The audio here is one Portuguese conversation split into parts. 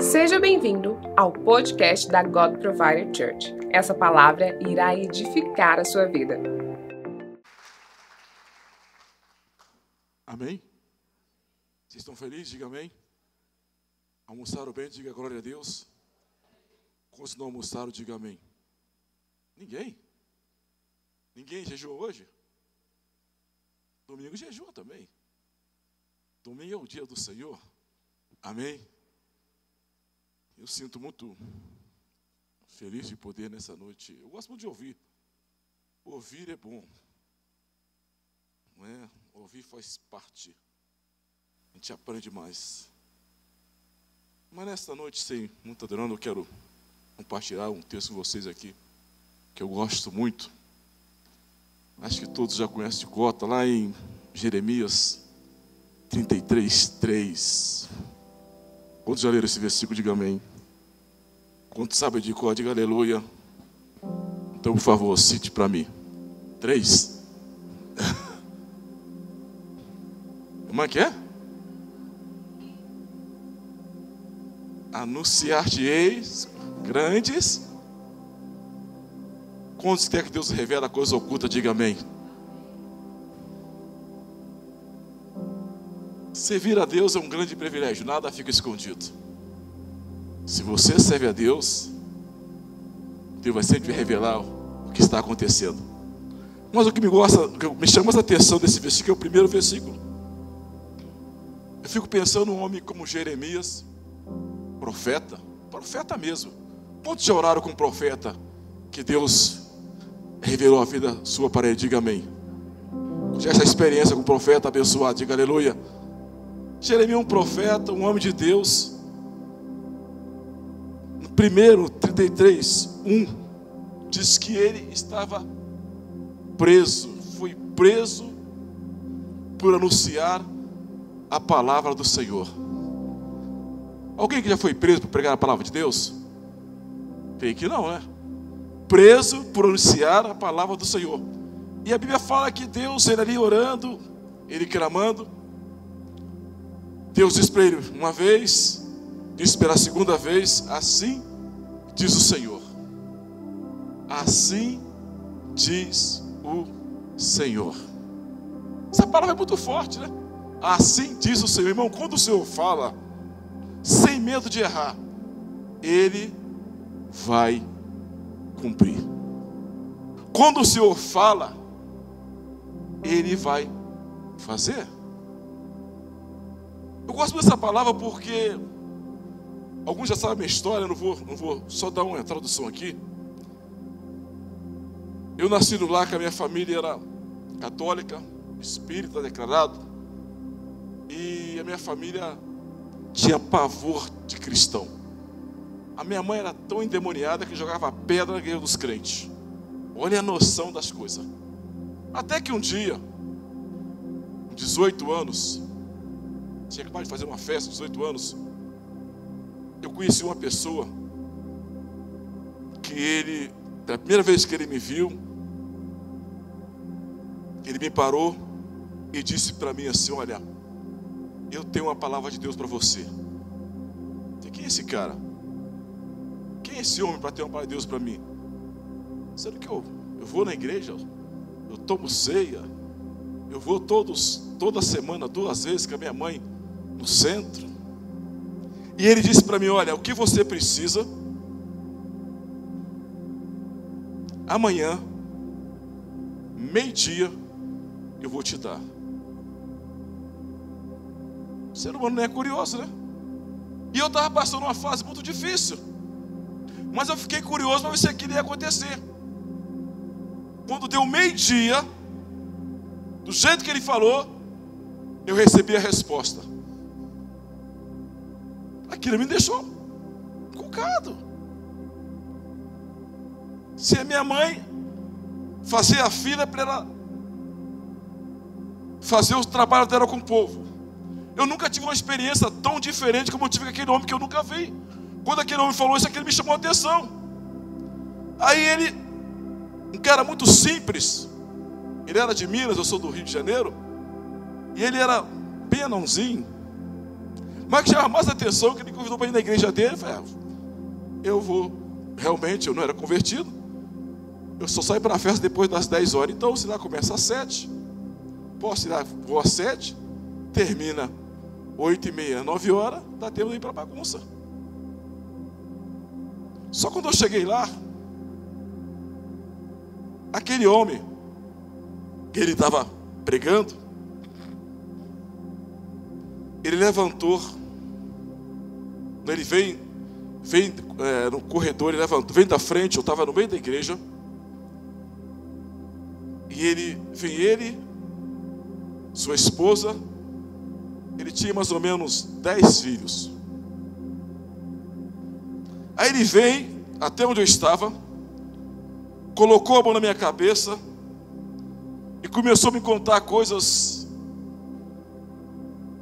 Seja bem-vindo ao podcast da God Provider Church. Essa palavra irá edificar a sua vida. Amém? Vocês estão felizes? Diga amém. Almoçaram bem? Diga glória a Deus. Quantos não almoçaram? Diga amém. Ninguém? Ninguém jejuou hoje? Domingo jejua também. Domingo é o dia do Senhor. Amém? Eu sinto muito feliz de poder nessa noite. Eu gosto muito de ouvir. Ouvir é bom. Não é? Ouvir faz parte. A gente aprende mais. Mas nesta noite, sem muita delonga, eu quero compartilhar um texto com vocês aqui, que eu gosto muito. Acho que todos já conhecem de cota, lá em Jeremias 33, 3. Quantos já leram esse versículo? Diga amém. Quantos sabem de cor? Diga aleluia. Então, por favor, cite para mim. Três. Como é que é? Anunciar-te-eis grandes. Quantos quer que Deus revela a coisa oculta? Diga amém. Servir a Deus é um grande privilégio, nada fica escondido. Se você serve a Deus, Deus vai sempre revelar o que está acontecendo. Mas o que me gosta, o que me chama a atenção desse versículo é o primeiro versículo. Eu fico pensando num homem como Jeremias, profeta, profeta mesmo. Quantos já oraram com um profeta que Deus revelou a vida sua para ele? Diga amém. Já essa experiência com o profeta abençoado, diga aleluia. Jeremias é um profeta, um homem de Deus. No primeiro 33, 1, diz que ele estava preso, foi preso por anunciar a palavra do Senhor. Alguém que já foi preso por pregar a palavra de Deus? Tem que não, né? Preso por anunciar a palavra do Senhor. E a Bíblia fala que Deus, ele ali orando, ele clamando, Deus disse para ele uma vez, disse pela segunda vez, assim diz o Senhor. Assim diz o Senhor. Essa palavra é muito forte, né? Assim diz o Senhor. Irmão, quando o Senhor fala, sem medo de errar, Ele vai cumprir. Quando o Senhor fala, Ele vai fazer. Eu gosto dessa palavra porque alguns já sabem a história, não vou, não vou só dar uma tradução aqui. Eu nasci no lar que a minha família era católica, espírita declarado, e a minha família tinha pavor de cristão. A minha mãe era tão endemoniada que jogava pedra na igreja dos crentes. Olha a noção das coisas. Até que um dia, 18 anos, tinha acabado de fazer uma festa, 18 anos. Eu conheci uma pessoa que ele, da primeira vez que ele me viu, ele me parou e disse para mim assim: Olha, eu tenho uma palavra de Deus para você. Quem é esse cara? Quem é esse homem para ter uma palavra de Deus para mim? Sendo que eu, eu vou na igreja, eu tomo ceia, eu vou todos, toda semana, duas vezes com a minha mãe no centro. E ele disse para mim: Olha, o que você precisa, amanhã, meio-dia, eu vou te dar. O ser humano não é curioso, né? E eu estava passando uma fase muito difícil. Mas eu fiquei curioso para ver se aquilo ia acontecer. Quando deu meio-dia, do jeito que ele falou, eu recebi a resposta. Aquilo me deixou cucado. Se a minha mãe fazia a fila para ela fazer o trabalho dela com o povo. Eu nunca tive uma experiência tão diferente como eu tive com aquele homem que eu nunca vi. Quando aquele homem falou isso, aquilo me chamou a atenção. Aí ele, um cara muito simples, ele era de Minas, eu sou do Rio de Janeiro, e ele era bem anãozinho, Mas que chama mais atenção que ele convidou para ir na igreja dele. Eu falei, ah, eu vou, realmente, eu não era convertido. Eu só saio para a festa depois das 10 horas. Então, se lá começa às 7, posso ir lá, vou às 7, termina 8 e meia, 9 horas, dá tempo de ir para a bagunça. Só quando eu cheguei lá, aquele homem, que ele estava pregando, ele levantou, ele vem, vem é, no corredor, ele vem da frente, eu estava no meio da igreja, e ele, vem ele, sua esposa, ele tinha mais ou menos dez filhos. Aí ele vem até onde eu estava, colocou a mão na minha cabeça e começou a me contar coisas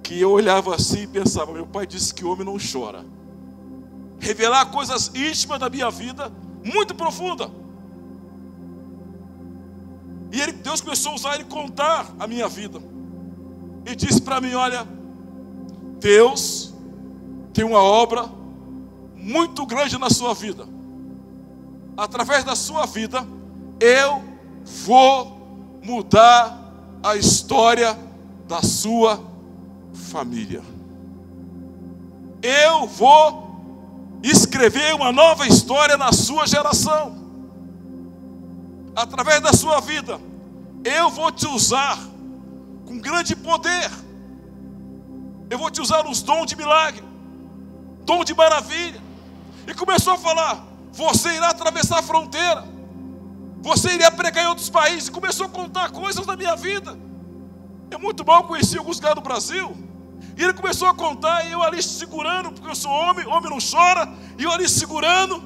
que eu olhava assim e pensava: meu pai disse que homem não chora. Revelar coisas íntimas da minha vida, muito profunda. E ele, Deus começou a usar ele contar a minha vida. E disse para mim: Olha, Deus tem uma obra muito grande na sua vida. Através da sua vida, eu vou mudar a história da sua família. Eu vou escrever uma nova história na sua geração. Através da sua vida, eu vou te usar com grande poder. Eu vou te usar nos dons de milagre, dom de maravilha. E começou a falar: você irá atravessar a fronteira, você iria pregar em outros países. E começou a contar coisas da minha vida. Eu muito mal conheci alguns lugares do Brasil. E ele começou a contar, e eu ali segurando, porque eu sou homem, homem não chora, e eu ali segurando.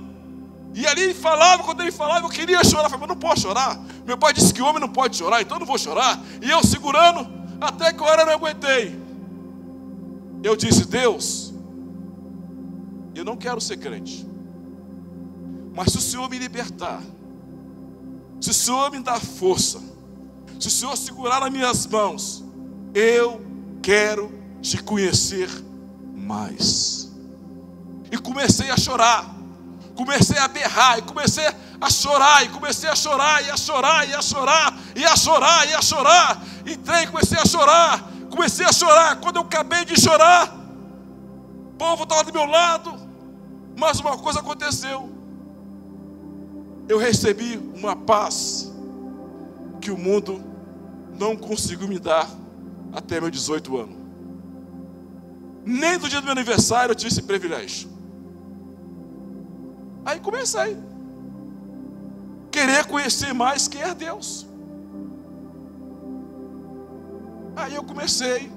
E ali ele falava, quando ele falava, eu queria chorar. Eu falei, mas não posso chorar. Meu pai disse que homem não pode chorar, então eu não vou chorar. E eu segurando, até que hora eu não aguentei. Eu disse, Deus, eu não quero ser crente. Mas se o Senhor me libertar, se o Senhor me dar força, se o Senhor segurar nas minhas mãos, eu quero te conhecer mais. E comecei a chorar, comecei a berrar, e comecei a chorar, e comecei a chorar, e a chorar, e a chorar, e a chorar, e a chorar. Entrei, comecei a chorar, comecei a chorar. Quando eu acabei de chorar, o povo estava do meu lado, mas uma coisa aconteceu. Eu recebi uma paz que o mundo não conseguiu me dar até meus 18 anos. Nem do dia do meu aniversário eu tive esse privilégio. Aí comecei. Querer conhecer mais quem é Deus. Aí eu comecei.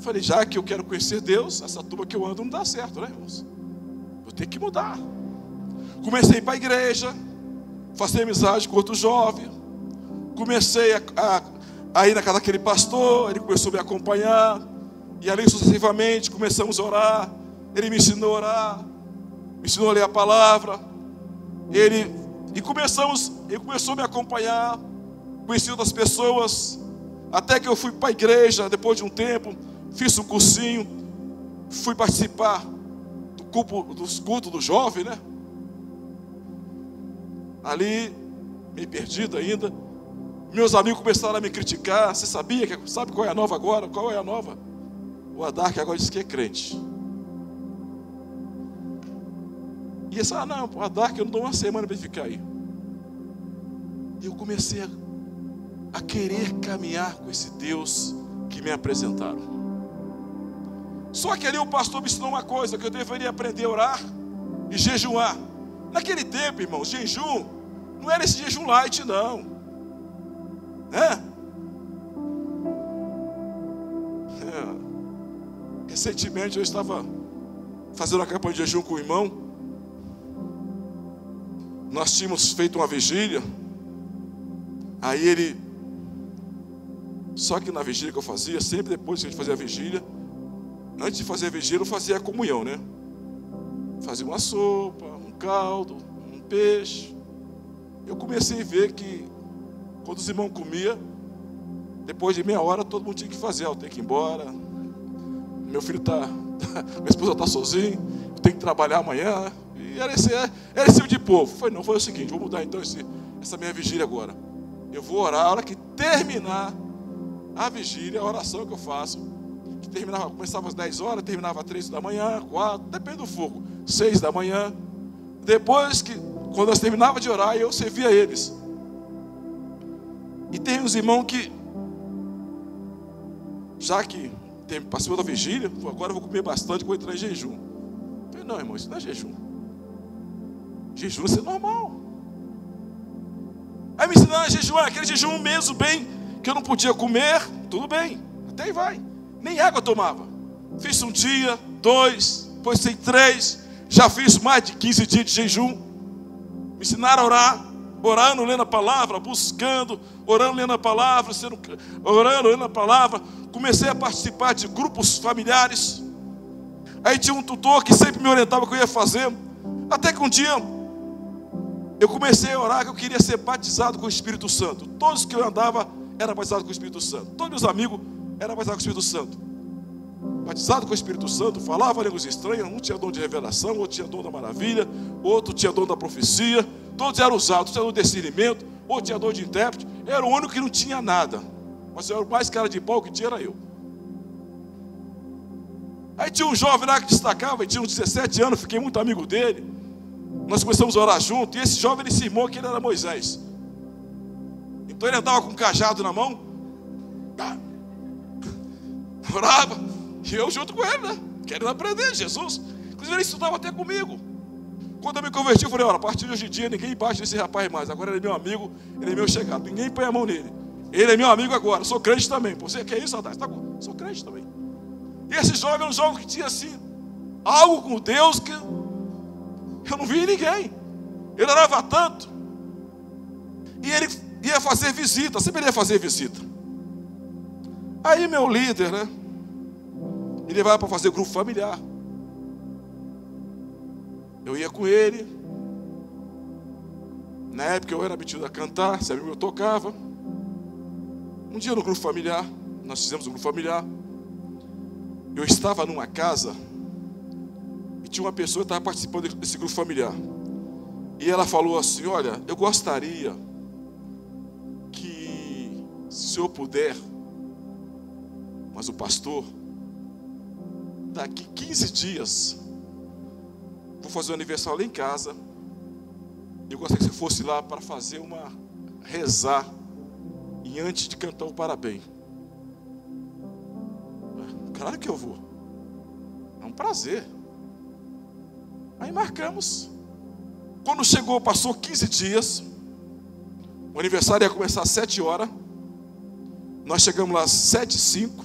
Falei, já que eu quero conhecer Deus, essa turma que eu ando não dá certo, né, irmãos? Vou ter que mudar. Comecei para a igreja, fazer amizade com outro jovem. Comecei a, a, a ir na casa daquele pastor, ele começou a me acompanhar. E ali sucessivamente começamos a orar. Ele me ensinou a orar, me ensinou a ler a palavra. Ele e começamos, ele começou a me acompanhar conheci outras pessoas, até que eu fui para a igreja, depois de um tempo, fiz um cursinho, fui participar do culto, dos cultos do jovem, né? Ali, meio perdido ainda, meus amigos começaram a me criticar. Você sabia sabe qual é a nova agora? Qual é a nova? O Adarque agora disse que é crente. E esse, ah, não, o Adarque eu não dou uma semana para ficar aí. E eu comecei a a querer caminhar com esse Deus que me apresentaram. Só que ali o pastor me ensinou uma coisa: que eu deveria aprender a orar e jejuar. Naquele tempo, irmão, jejum não era esse jejum light, não. Né? Recentemente eu estava fazendo uma campanha de jejum com o irmão. Nós tínhamos feito uma vigília. Aí ele só que na vigília que eu fazia, sempre depois que a gente fazia a vigília, antes de fazer a vigília, eu fazia a comunhão, né? Fazia uma sopa, um caldo, um peixe. Eu comecei a ver que quando os irmãos comiam, depois de meia hora todo mundo tinha que fazer, tenho que ir embora. Meu filho está, minha esposa está sozinha, eu tenho que trabalhar amanhã. E era esse, era esse tipo de povo. Foi, não, foi o seguinte, vou mudar então esse, essa minha vigília agora. Eu vou orar, a hora que terminar a vigília, a oração que eu faço, que terminava, começava às 10 horas, terminava às 3 da manhã, 4, depende do fogo, 6 da manhã. Depois que, quando nós terminava de orar, eu servia eles. E tem uns irmãos que, já que tem, participou da vigília, agora eu vou comer bastante, vou entrar em jejum. Eu falei, não, irmão, isso não é jejum. Jejum isso é normal. Aí me ensinaram a jejuar, aquele jejum mesmo bem, que eu não podia comer, tudo bem, até aí vai. Nem água eu tomava. Fiz um dia, dois, depois tem três, já fiz mais de 15 dias de jejum. Me ensinaram a orar, orando, lendo a palavra, buscando, orando, lendo a palavra, sendo, orando, lendo a palavra. Comecei a participar de grupos familiares. Aí tinha um tutor que sempre me orientava o que eu ia fazer. Até que um dia eu comecei a orar que eu queria ser batizado com o Espírito Santo. Todos que eu andava eram batizados com o Espírito Santo. Todos meus amigos eram batizados com o Espírito Santo. Batizado com o Espírito Santo, falava línguas estranhas, um tinha dom de revelação, outro tinha dom da maravilha, outro tinha dom da profecia, todos eram usados, tinha dom de discernimento, outro tinha dom de intérprete. Era o único que não tinha nada. Mas era o mais cara de pau que tinha era eu. Aí tinha um jovem lá que destacava, tinha uns 17 anos, fiquei muito amigo dele. Nós começamos a orar junto, e esse jovem ele cismou que ele era Moisés. Então ele andava com um cajado na mão, orava, e eu junto com ele, né? Querendo aprender, Jesus. Inclusive ele estudava até comigo. Quando eu me converti, eu falei: olha, a partir de hoje em dia ninguém bate nesse rapaz mais. Agora ele é meu amigo, ele é meu chegado. Ninguém põe a mão nele. Ele é meu amigo agora. Sou crente também. Você quer isso, Satanás? Tá Sou crente também. E esse jovem era um jovem que tinha assim, algo com Deus que eu não vi ninguém. Ele orava tanto. E ele ia fazer visita, sempre ia fazer visita. Aí meu líder, né? Me levava para fazer grupo familiar. Eu ia com ele. Na época eu era metido a cantar, se eu tocava. Um dia no grupo familiar, nós fizemos um grupo familiar. Eu estava numa casa e tinha uma pessoa que estava participando desse grupo familiar. E ela falou assim: Olha, eu gostaria que, se eu puder, mas o pastor, daqui 15 dias, vou fazer um aniversário lá em casa. Eu gostaria que você fosse lá para fazer uma rezar e antes de cantar o parabéns. Claro que eu vou. É um prazer. Aí marcamos. Quando chegou, passou 15 dias. O aniversário ia começar às 7 horas. Nós chegamos lá às 7 e 5.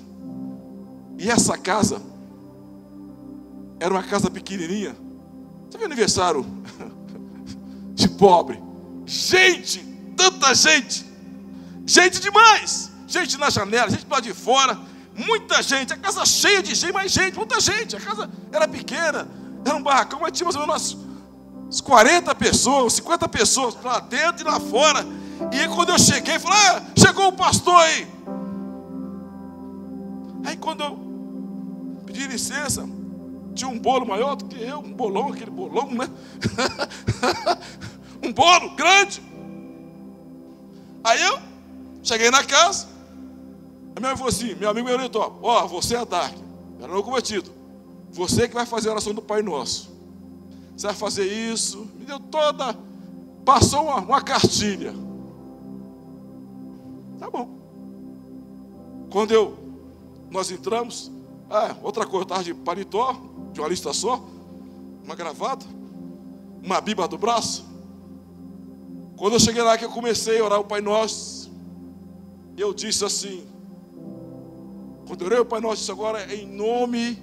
E essa casa era uma casa pequenininha. Viu aniversário de pobre? Gente, tanta gente. Gente demais. Gente na janela, gente lá de fora. Muita gente. A casa cheia de gente, mais gente, muita gente. A casa era pequena. Era um barracão, mas tinha mais ou menos umas 40 pessoas, 50 pessoas lá dentro e lá fora. E aí quando eu cheguei, falei, ah, chegou o pastor aí. Aí quando eu pedi licença, tinha um bolo maior do que eu, um bolão, aquele bolão, né? um bolo grande. Aí eu cheguei na casa, a minha mãe falou assim, meu amigo orientou, ó, você é Dark, era não cometido. Você que vai fazer a oração do Pai Nosso. Você vai fazer isso. Me deu toda. Passou uma, uma cartilha. Tá bom. Quando eu, nós entramos, ah, outra coisa, eu estava de paletó, de uma lista só, uma gravata, uma bíblia do braço. Quando eu cheguei lá que eu comecei a orar o Pai Nosso, eu disse assim, quando eu orei o Pai Nosso, disse agora em nome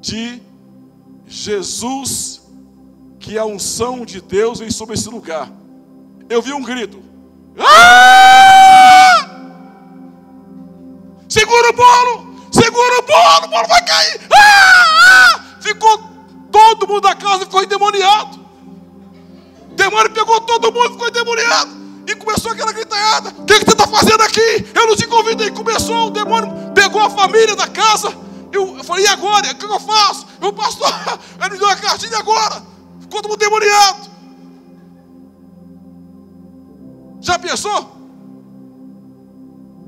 de Jesus, que a unção de Deus vem sobre esse lugar. Eu vi um grito. Ah! Segura o bolo! O bolo! O bolo vai cair! Ah! Ficou todo mundo da casa ficou endemoniado. O demônio pegou todo mundo, ficou endemoniado. E começou aquela gritanhada: O que, que você está fazendo aqui? Eu não te convidei. Começou o demônio, pegou a família da casa. Eu falei, e agora? O que eu faço? Eu, pastor, ele me deu uma cartinha agora. Ficou todo mundo demoniado. Já pensou?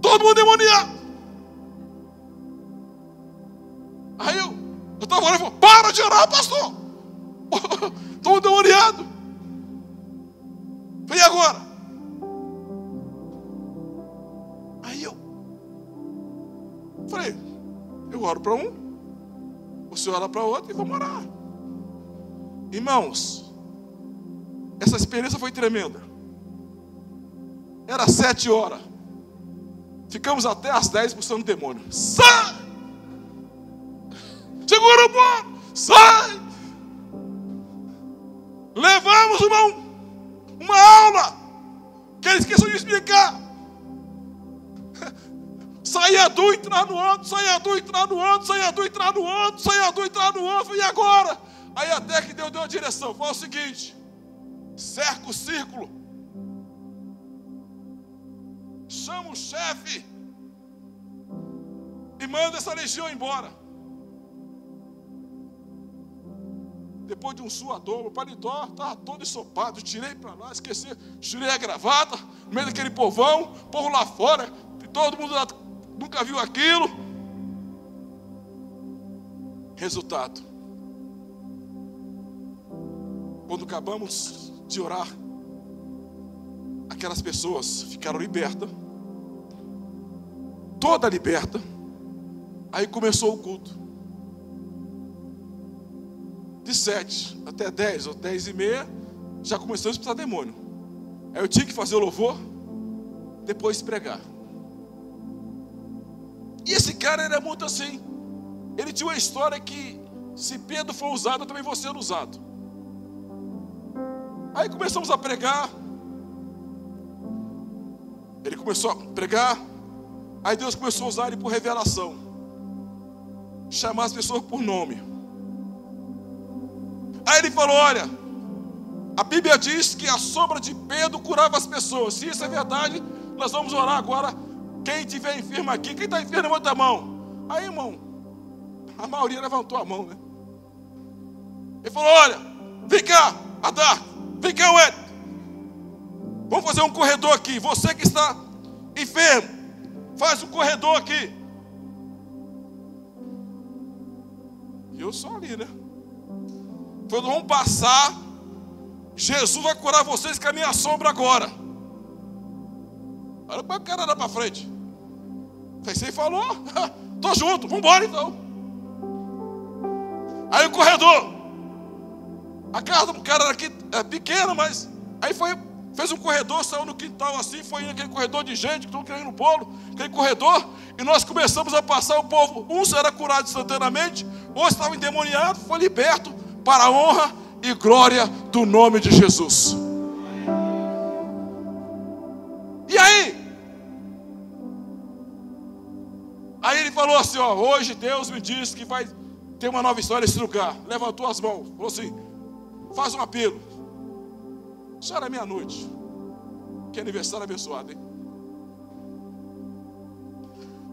Todo mundo demoniado. Aí eu, estava orando e para de orar, pastor. Estou demoniado. Falei, e agora? Aí eu falei, eu oro para um, o senhor ora para outro e vamos orar. Irmãos, essa experiência foi tremenda. Era sete horas. Ficamos até às dez buscando demônio. Sai! Segura o bolo! Sai! Levamos uma, uma aula que ele esqueceu de explicar. Saia do entrar no outro, saia do entrar no outro, saia do entrar no outro, saia do entrar no outro, e agora? Aí até que Deus deu a direção. Foi o seguinte: cerca o círculo, chama o chefe e manda essa legião embora. Depois de um suador, o paletó estava todo ensopado. Tirei para lá, esqueci, tirei a gravata, no meio daquele povão, povo lá fora, todo mundo lá, nunca viu aquilo. Resultado: quando acabamos de orar, aquelas pessoas ficaram libertas, toda liberta. Aí começou o culto de sete até dez ou dez e meia, já começou a expulsar demônio. Aí eu tinha que fazer o louvor, depois pregar. E esse cara era muito assim. Ele tinha uma história que, se Pedro for usado, também vou ser usado. Aí começamos a pregar. Ele começou a pregar. Aí Deus começou a usar ele por revelação. Chamar as pessoas por nome. Aí ele falou: Olha, a Bíblia diz que a sombra de Pedro curava as pessoas. Se isso é verdade, nós vamos orar agora. Quem tiver enfermo aqui, quem está enfermo, levanta a mão. Aí, irmão, a maioria levantou a mão, né? Ele falou: Olha, vem cá, Adar, vem cá, Ué. Vamos fazer um corredor aqui. Você que está enfermo, faz um corredor aqui. E eu sou ali, né? Quando vão passar, Jesus vai curar vocês com a minha sombra agora. Olha para o cara lá para frente. Você falou, tô junto, vamos embora então. Aí o corredor, a casa do cara era aqui é pequena, mas aí foi, fez um corredor, saiu no quintal assim, foi aquele corredor de gente que estão querendo no bolo, aquele corredor, e nós começamos a passar o povo. Um era curado instantaneamente, outro estava endemoniado, foi liberto, para a honra e glória do nome de Jesus. E aí? Aí ele falou assim: ó, hoje Deus me disse que vai ter uma nova história nesse lugar. Levantou as mãos, falou assim: faz um apelo. Já era meia-noite. Que aniversário abençoado, hein?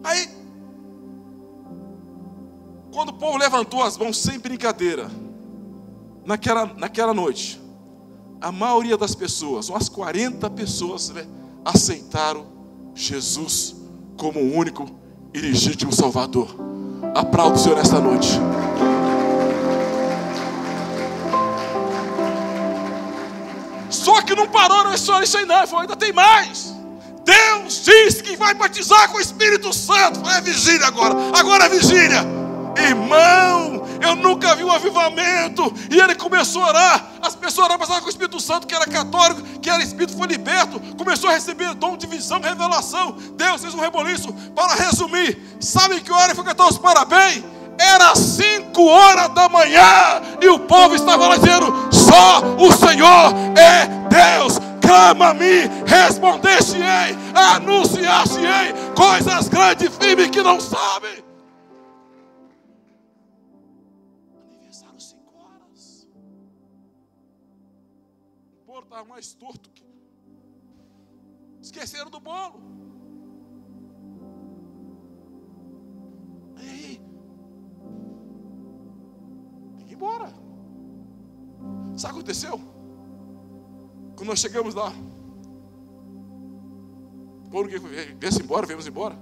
Aí, quando o povo levantou as mãos, sem brincadeira, naquela, naquela noite, a maioria das pessoas, umas 40 pessoas, né, aceitaram Jesus como o único e legítimo Salvador. Aplaudo o Senhor nesta noite. Só que não parou é só isso aí não, falou, ainda tem mais. Deus disse que vai batizar com o Espírito Santo. É vigília agora. Agora é vigília. Irmão, eu nunca vi um avivamento. E ele começou a orar. As pessoas oravam com o Espírito Santo, que era católico, que era Espírito, foi liberto. Começou a receber dom de visão, revelação. Deus fez um reboliço. Para resumir, sabe que hora foi cantar os parabéns? Era cinco horas da manhã. E o povo estava lá dizendo: Só o Senhor é Deus clama a mim, respondeste-ei, anunciaste-ei coisas grandes e firmes que não sabem. Estava mais torto. Que... Esqueceram do bolo. Aí, embora. Sabe o que aconteceu? Quando nós chegamos lá, Paulo que viesse embora, viemos embora.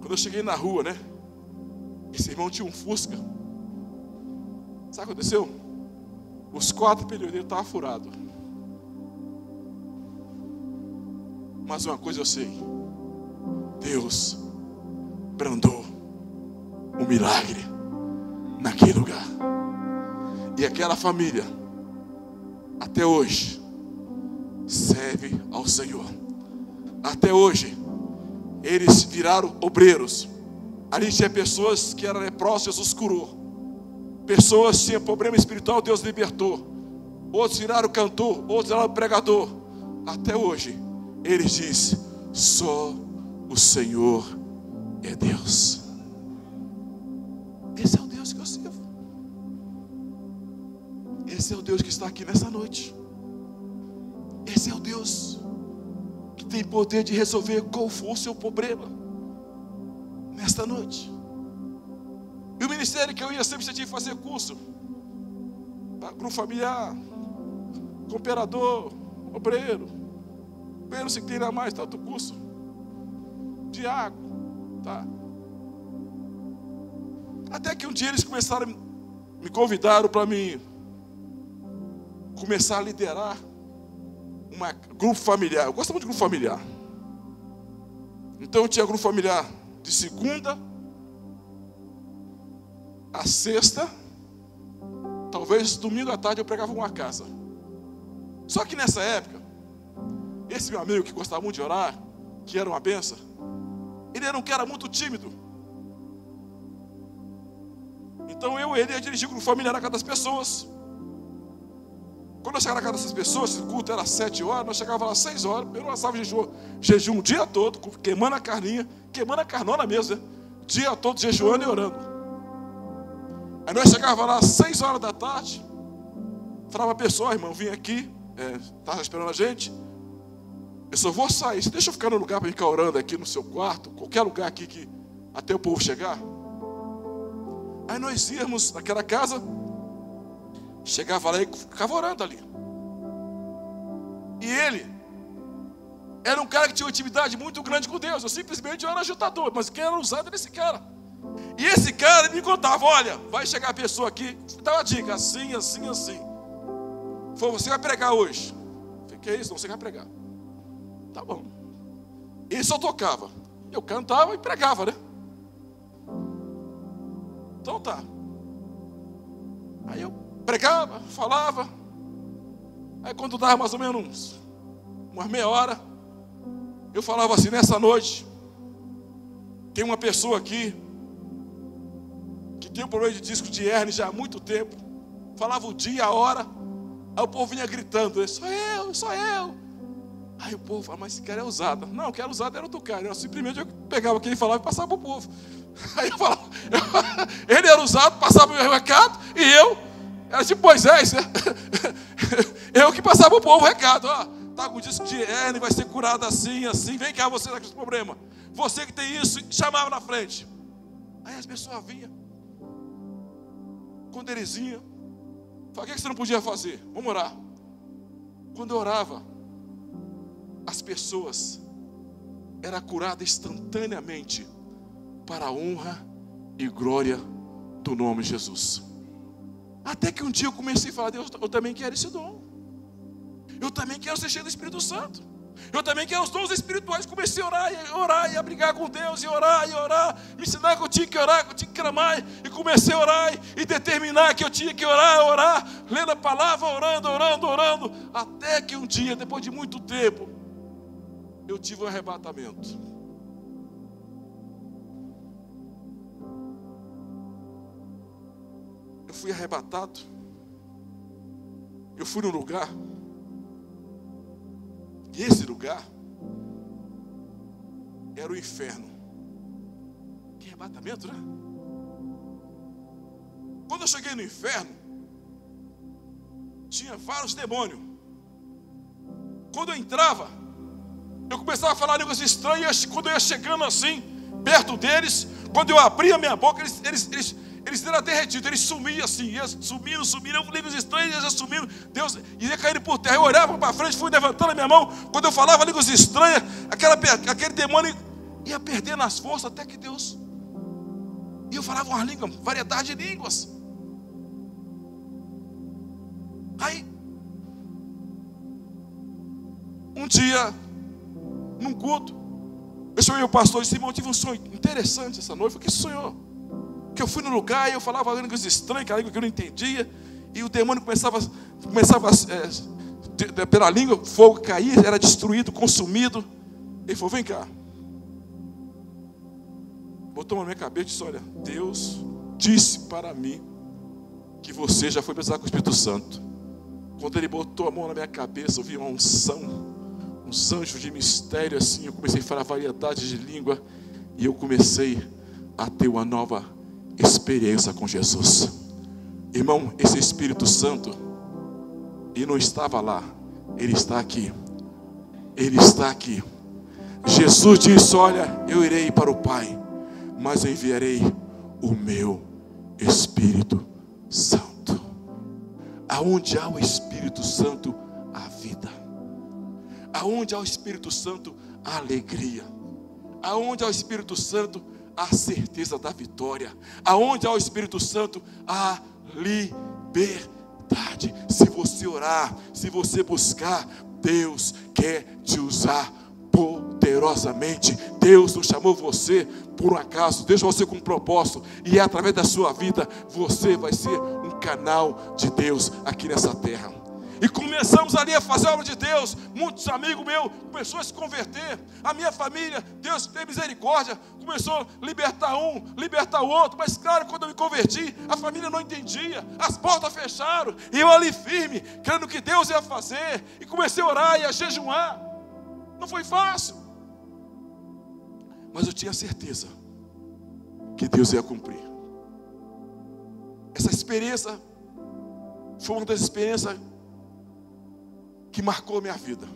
Quando eu cheguei na rua, né? Esse irmão tinha um Fusca. Sabe o que aconteceu? Os quatro pneus dele estavam furados. Mas uma coisa eu sei: Deus brandou um milagre naquele lugar. E aquela família, até hoje, serve ao Senhor. Até hoje, eles viraram obreiros. Ali tinha pessoas que eram leprosas, Jesus curou. Pessoas que tinham problema espiritual, Deus libertou. Outros viraram cantor, outros viraram pregador. Até hoje, eles dizem: só o Senhor é Deus. Esse é o Deus que eu sirvo. Esse é o Deus que está aqui nessa noite. Esse é o Deus que tem poder de resolver qual for o seu problema nesta noite. E o ministério que eu ia sempre tinha fazer curso para grupo familiar, cooperador, obreiro, obreiro se tem mais, tanto curso, diácono, tá? Até que um dia eles começaram, me convidaram para mim começar a liderar um grupo familiar. Eu gosto muito de grupo familiar. Então eu tinha grupo familiar de segunda a sexta, talvez domingo à tarde eu pregava uma casa. Só que nessa época, esse meu amigo que gostava muito de orar, que era uma benção, ele era um cara muito tímido. Então eu e ele ia dirigir o familiar na casa das pessoas. Quando eu chegava na casa dessas pessoas, o culto era sete horas, nós chegávamos lá às seis horas, eu passava jejum, jejum o dia todo, queimando a carninha, queimando a carnona mesmo, né? dia todo jejuando e orando. Aí nós chegávamos lá às seis horas da tarde, falava a pessoa, irmão, vim aqui, estava é, esperando a gente, eu só vou sair, você deixa eu ficar no lugar para ficar orando aqui no seu quarto, qualquer lugar aqui que até o povo chegar. Aí nós íamos naquela casa, Chegava lá e ficava orando ali. E ele era um cara que tinha uma intimidade muito grande com Deus. Eu simplesmente era agitador, mas quem era usado era esse cara. E esse cara me contava: olha, vai chegar a pessoa aqui, uma dica, assim, assim, assim. Falou, você vai pregar hoje. Falei, que é isso? Não, você vai pregar. Tá bom. Ele só tocava. Eu cantava e pregava, né? Então tá. Aí eu pregava, falava. Aí quando dava mais ou menos umas meia hora, eu falava assim, nessa noite, tem uma pessoa aqui que tem um problema de disco de hernia já há muito tempo. Falava o dia, a hora, aí o povo vinha gritando, sou eu, sou eu. Aí o povo fala, mas esse cara é usado. Não, que era usado era outro cara. Eu simplesmente eu pegava o que ele falava e passava para o povo. Aí eu falava, ele era usado, passava o meu recado, e eu era tipo Moisés, né? Eu que passava o povo o recado, ó. Tá com disco de hernia, vai ser curado assim, assim. Vem cá, você tá com esse problema. Você que tem isso, chamava na frente. Aí as pessoas vinham. Eles iam, falava, o que você não podia fazer? Vamos orar. Quando eu orava, as pessoas eram curadas instantaneamente para a honra e glória do nome de Jesus. Até que um dia eu comecei a falar, Deus, eu também quero esse dom. Eu também quero ser cheio do Espírito Santo. Eu também quero os dons espirituais. Comecei a orar e orar e a brigar com Deus e orar e orar. Me ensinar que eu tinha que orar, que eu tinha que clamar. E comecei a orar e determinar que eu tinha que orar, orar, lendo a palavra, orando, orando, orando. Até que um dia, depois de muito tempo, eu tive um arrebatamento. eu fui arrebatado. Eu fui num lugar. E esse lugar era o inferno. Que arrebatamento, né? Quando eu cheguei no inferno, tinha vários demônios. Quando eu entrava, eu começava a falar línguas estranhas. Quando eu ia chegando assim, perto deles, quando eu abria minha boca, eles, eles, eles eles eram derretidos, eles sumiam assim, sumindo, sumindo, eu línguas estranhas, ia sumindo, Deus ia caindo por terra. Eu olhava para frente, fui levantando a minha mão. Quando eu falava línguas estranhas, aquela, aquele demônio ia perdendo as forças até que Deus. E eu falava uma língua, variedade de línguas. Aí, um dia, num culto, eu chamei o pastor e disse: Irmão, eu tive um sonho interessante essa noite. Eu falei: Que sonhou? Que eu fui no lugar e eu falava línguas estranhas, que era língua que eu não entendia. E o demônio começava, começava é, pela língua, fogo caía, era destruído, consumido. Ele falou: Vem cá. Botou na minha cabeça e disse: Olha, Deus disse para mim que você já foi pesar com o Espírito Santo. Quando ele botou a mão na minha cabeça, eu vi uma unção uns anjos de mistério assim. Eu comecei a falar variedade de língua e eu comecei a ter uma nova experiência com Jesus. Irmão, esse Espírito Santo, ele não estava lá, ele está aqui. Ele está aqui. Jesus disse: Olha, eu irei para o Pai, mas enviarei o meu Espírito Santo. Aonde há o Espírito Santo. Aonde há o Espírito Santo, há alegria. Aonde há o Espírito Santo, há certeza da vitória. Aonde há o Espírito Santo, há liberdade. Se você orar, se você buscar, Deus quer te usar poderosamente. Deus não chamou você por um acaso, deixa você com um propósito, e é através da sua vida você vai ser um canal de Deus aqui nessa terra. E começamos ali a fazer a obra de Deus. Muitos amigos meus começaram a se converter. A minha família, Deus tem misericórdia, começou a libertar um, libertar o outro. Mas claro, quando eu me converti, a família não entendia. As portas fecharam. E eu ali firme, crendo que Deus ia fazer. E comecei a orar e a jejuar. Não foi fácil. Mas eu tinha certeza que Deus ia cumprir. Essa experiência foi uma das experiências que marcou minha vida.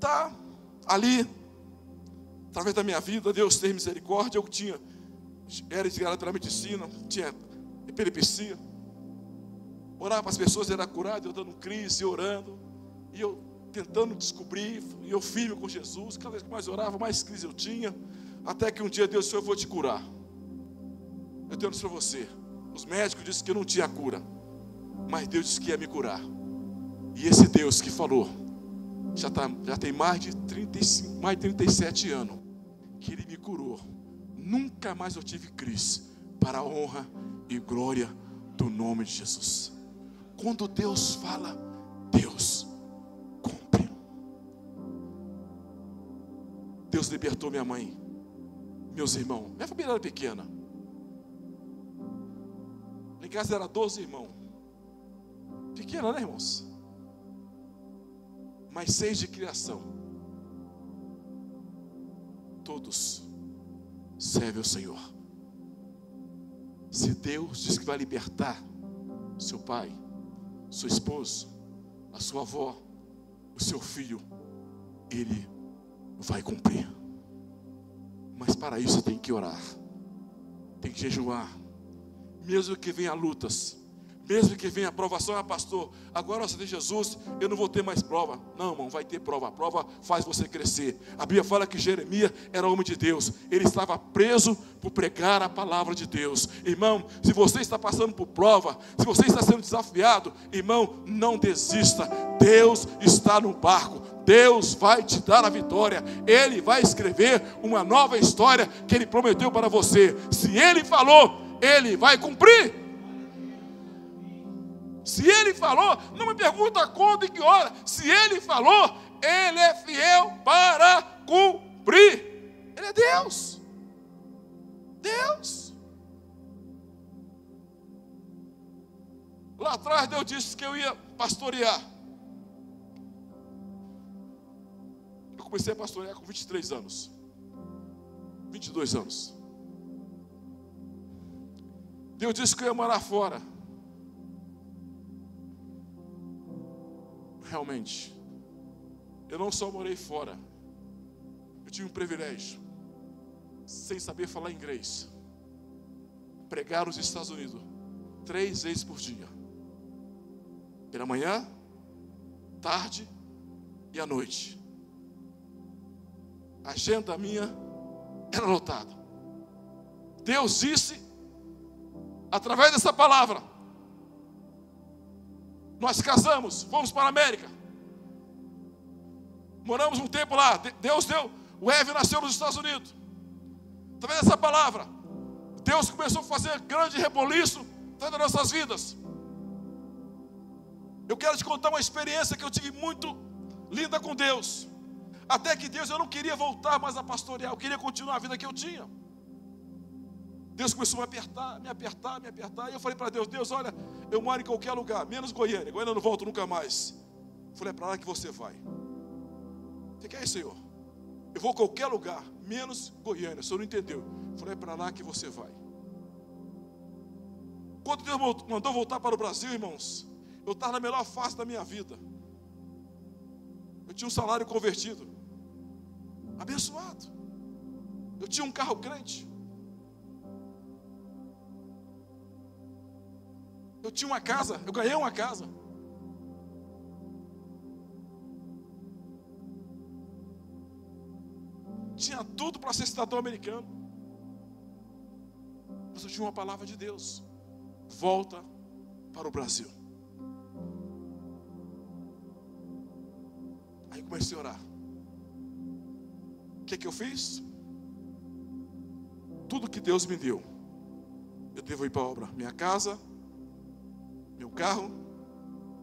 Tá ali, através da minha vida, Deus tem misericórdia. Eu tinha, era desgraçado pela medicina, tinha epilepsia. Orava para as pessoas, era curado, eu dando crise, orando. E eu tentando descobrir, e eu firme com Jesus. Cada vez que mais orava, mais crise eu tinha. Até que um dia Deus disse: Eu vou te curar. Eu tenho isso para você. Os médicos disseram que eu não tinha cura mas Deus disse que ia me curar. E esse Deus que falou, já, tá, já tem mais de, 35, mais de 37 anos, que Ele me curou. Nunca mais eu tive crise, para a honra e glória do nome de Jesus. Quando Deus fala, Deus cumpre. Deus libertou minha mãe, meus irmãos. Minha família era pequena. Em casa era 12 irmãos. Pequena, né, irmãos? Mas seis de criação. Todos servem ao Senhor. Se Deus diz que vai libertar seu pai, seu esposo, a sua avó, o seu filho, ele vai cumprir. Mas para isso tem que orar, tem que jejuar, mesmo que venha lutas, mesmo que venha a provação, ah, pastor, agora você tem Jesus, eu não vou ter mais prova. Não, irmão, vai ter prova. A prova faz você crescer. A Bíblia fala que Jeremias era homem de Deus. Ele estava preso por pregar a palavra de Deus. Irmão, se você está passando por prova, se você está sendo desafiado, irmão, não desista. Deus está no barco. Deus vai te dar a vitória. Ele vai escrever uma nova história que ele prometeu para você. Se ele falou, ele vai cumprir. Se ele falou, não me pergunta quando e que hora. Se ele falou, ele é fiel para cumprir. Ele é Deus. Deus. Lá atrás Deus disse que eu ia pastorear. Eu comecei a pastorear com 23 anos. 22 anos. Deus disse que eu ia morar fora. Realmente, eu não só morei fora, eu tive um privilégio, sem saber falar inglês. pregar nos Estados Unidos três vezes por dia. Pela manhã, tarde e à noite. A agenda minha era lotada. Deus disse, através dessa palavra, nós casamos, fomos para a América. Moramos um tempo lá. Deus deu. O Eve nasceu nos Estados Unidos. Através dessa palavra, Deus começou a fazer grande reboliço dentro das nossas vidas. Eu quero te contar uma experiência que eu tive muito linda com Deus. Até que Deus, eu não queria voltar mais a pastorear, eu queria continuar a vida que eu tinha. Deus começou a me apertar, me apertar, me apertar. E eu falei para Deus: Deus, olha, eu moro em qualquer lugar, menos Goiânia. Goiânia eu não volto nunca mais. Eu falei: é para lá que você vai. Você quer, Senhor? Eu vou a qualquer lugar, menos Goiânia. O Senhor não entendeu. Eu falei: é para lá que você vai. Quando Deus mandou voltar para o Brasil, irmãos, eu estava na melhor fase da minha vida. Eu tinha um salário convertido, abençoado. Eu tinha um carro crente. Eu tinha uma casa, eu ganhei uma casa. Tinha tudo para ser cidadão americano. Mas eu tinha uma palavra de Deus. Volta para o Brasil. Aí comecei a orar. O que, que eu fiz? Tudo que Deus me deu, eu devo ir para a obra. Minha casa, meu carro,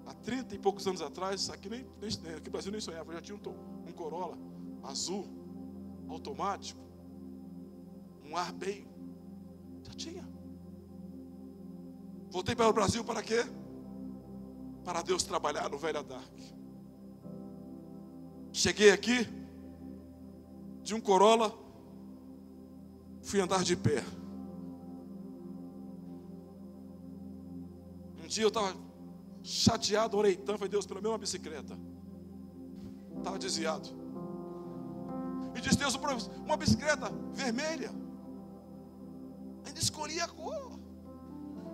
há 30 e poucos anos atrás, aqui, nem, nem, aqui no Brasil nem sonhava, já tinha um, um Corolla azul, automático, um ar bem, já tinha. Voltei para o Brasil para quê? Para Deus trabalhar no Velha Dark. Cheguei aqui, de um Corolla, fui andar de pé. Um dia eu estava chateado, orei tanto, falei, Deus, pela mesma bicicleta. Estava desviado. E disse, Deus, uma bicicleta vermelha. Ainda escolhi a cor.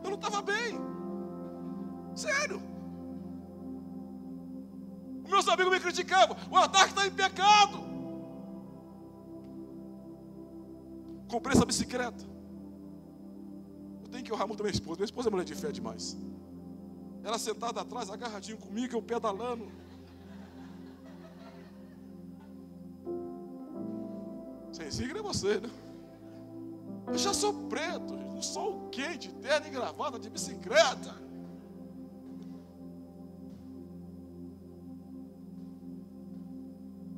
Eu não estava bem. Sério. Meus amigos me criticavam. O ataque está em pecado. Comprei essa bicicleta. Eu tenho que honrar muito minha esposa. Minha esposa é mulher de fé demais. Ela sentada atrás, agarradinho comigo, eu pedalando. Sensível é você, né? Eu já sou preto, não sou o quê? De terno e gravata, de bicicleta.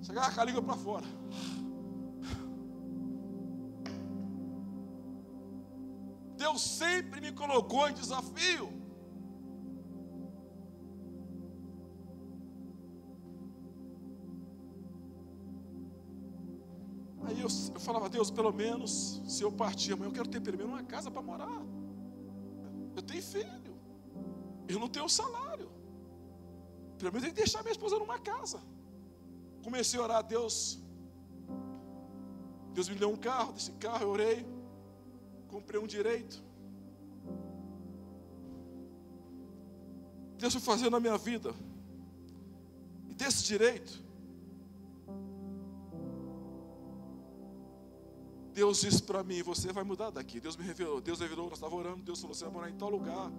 Chegar com a língua para fora. Deus sempre me colocou em desafio. Falava, Deus, pelo menos, se eu partir amanhã, eu quero ter pelo menos uma casa para morar. Eu tenho filho. Eu não tenho salário. Pelo menos tenho que deixar minha esposa numa casa. Comecei a orar a Deus. Deus me deu um carro, desse carro eu orei. Comprei um direito. Deus foi fazendo na minha vida. E desse direito, Deus disse para mim: Você vai mudar daqui. Deus me revelou. Deus revelou. Nós estávamos orando. Deus falou: Você vai morar em tal lugar.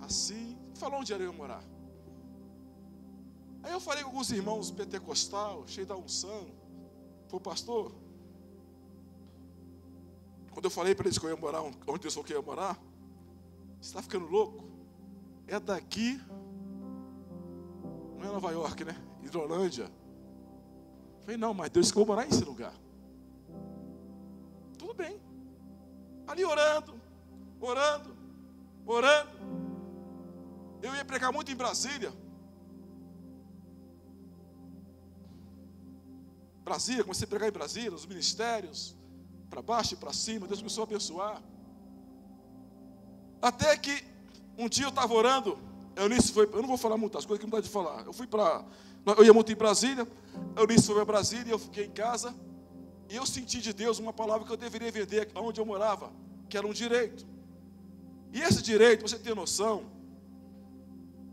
Assim. Falou onde era eu morar. Aí eu falei com alguns irmãos pentecostal, cheio da unção. Falei, pastor. Quando eu falei para eles que eu ia morar onde Deus falou que eu ia morar, você está ficando louco? É daqui. Não é Nova York, né? Hidrolândia. Falei, não, mas Deus que eu vou morar nesse lugar bem. Ali orando, orando, orando. Eu ia pregar muito em Brasília. Brasília, comecei a pregar em Brasília, nos ministérios, para baixo e para cima, Deus começou a abençoar. Até que um dia eu estava orando, Eunice foi, eu não vou falar muitas coisas que não dá de falar. Eu fui para, eu ia muito em Brasília, Eunice foi para Brasília, eu fiquei em casa. E eu senti de Deus uma palavra que eu deveria vender onde eu morava, que era um direito. E esse direito, você tem noção?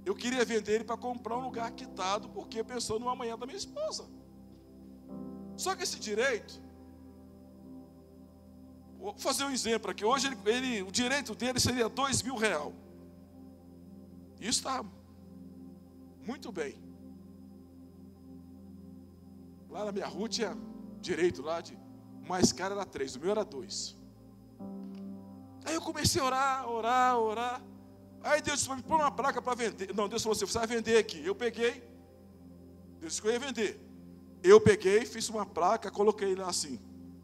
Eu queria vender ele para comprar um lugar quitado, porque pensou no amanhã da minha esposa. Só que esse direito, vou fazer um exemplo aqui. Hoje ele, ele o direito dele seria dois mil real. Isso está muito bem. Lá na minha rua tinha direito lá de mais caro era três, o meu era dois. Aí eu comecei a orar, orar, orar. Aí Deus disse: põe uma placa para vender. Não, Deus falou assim: você vai vender aqui. Eu peguei. Deus disse que eu ia vender. Eu peguei, fiz uma placa, coloquei lá assim: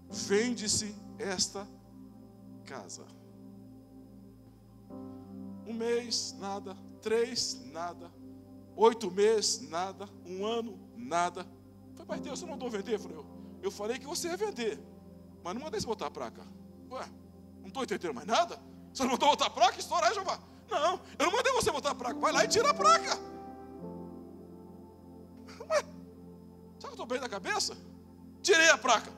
vende-se esta casa. Um mês, nada. Três, nada. Oito meses, nada. Um ano, nada. Falei, mas Deus, você não mandou vender? Falei, eu falei que você ia vender, mas não mandei você botar a placa. Ué, não estou entendendo mais nada? Você não mandou botar a placa? Estourar, Jeová. Não, eu não mandei você botar a placa. Vai lá e tira a placa. Ué, será que eu estou bem da cabeça? Tirei a placa.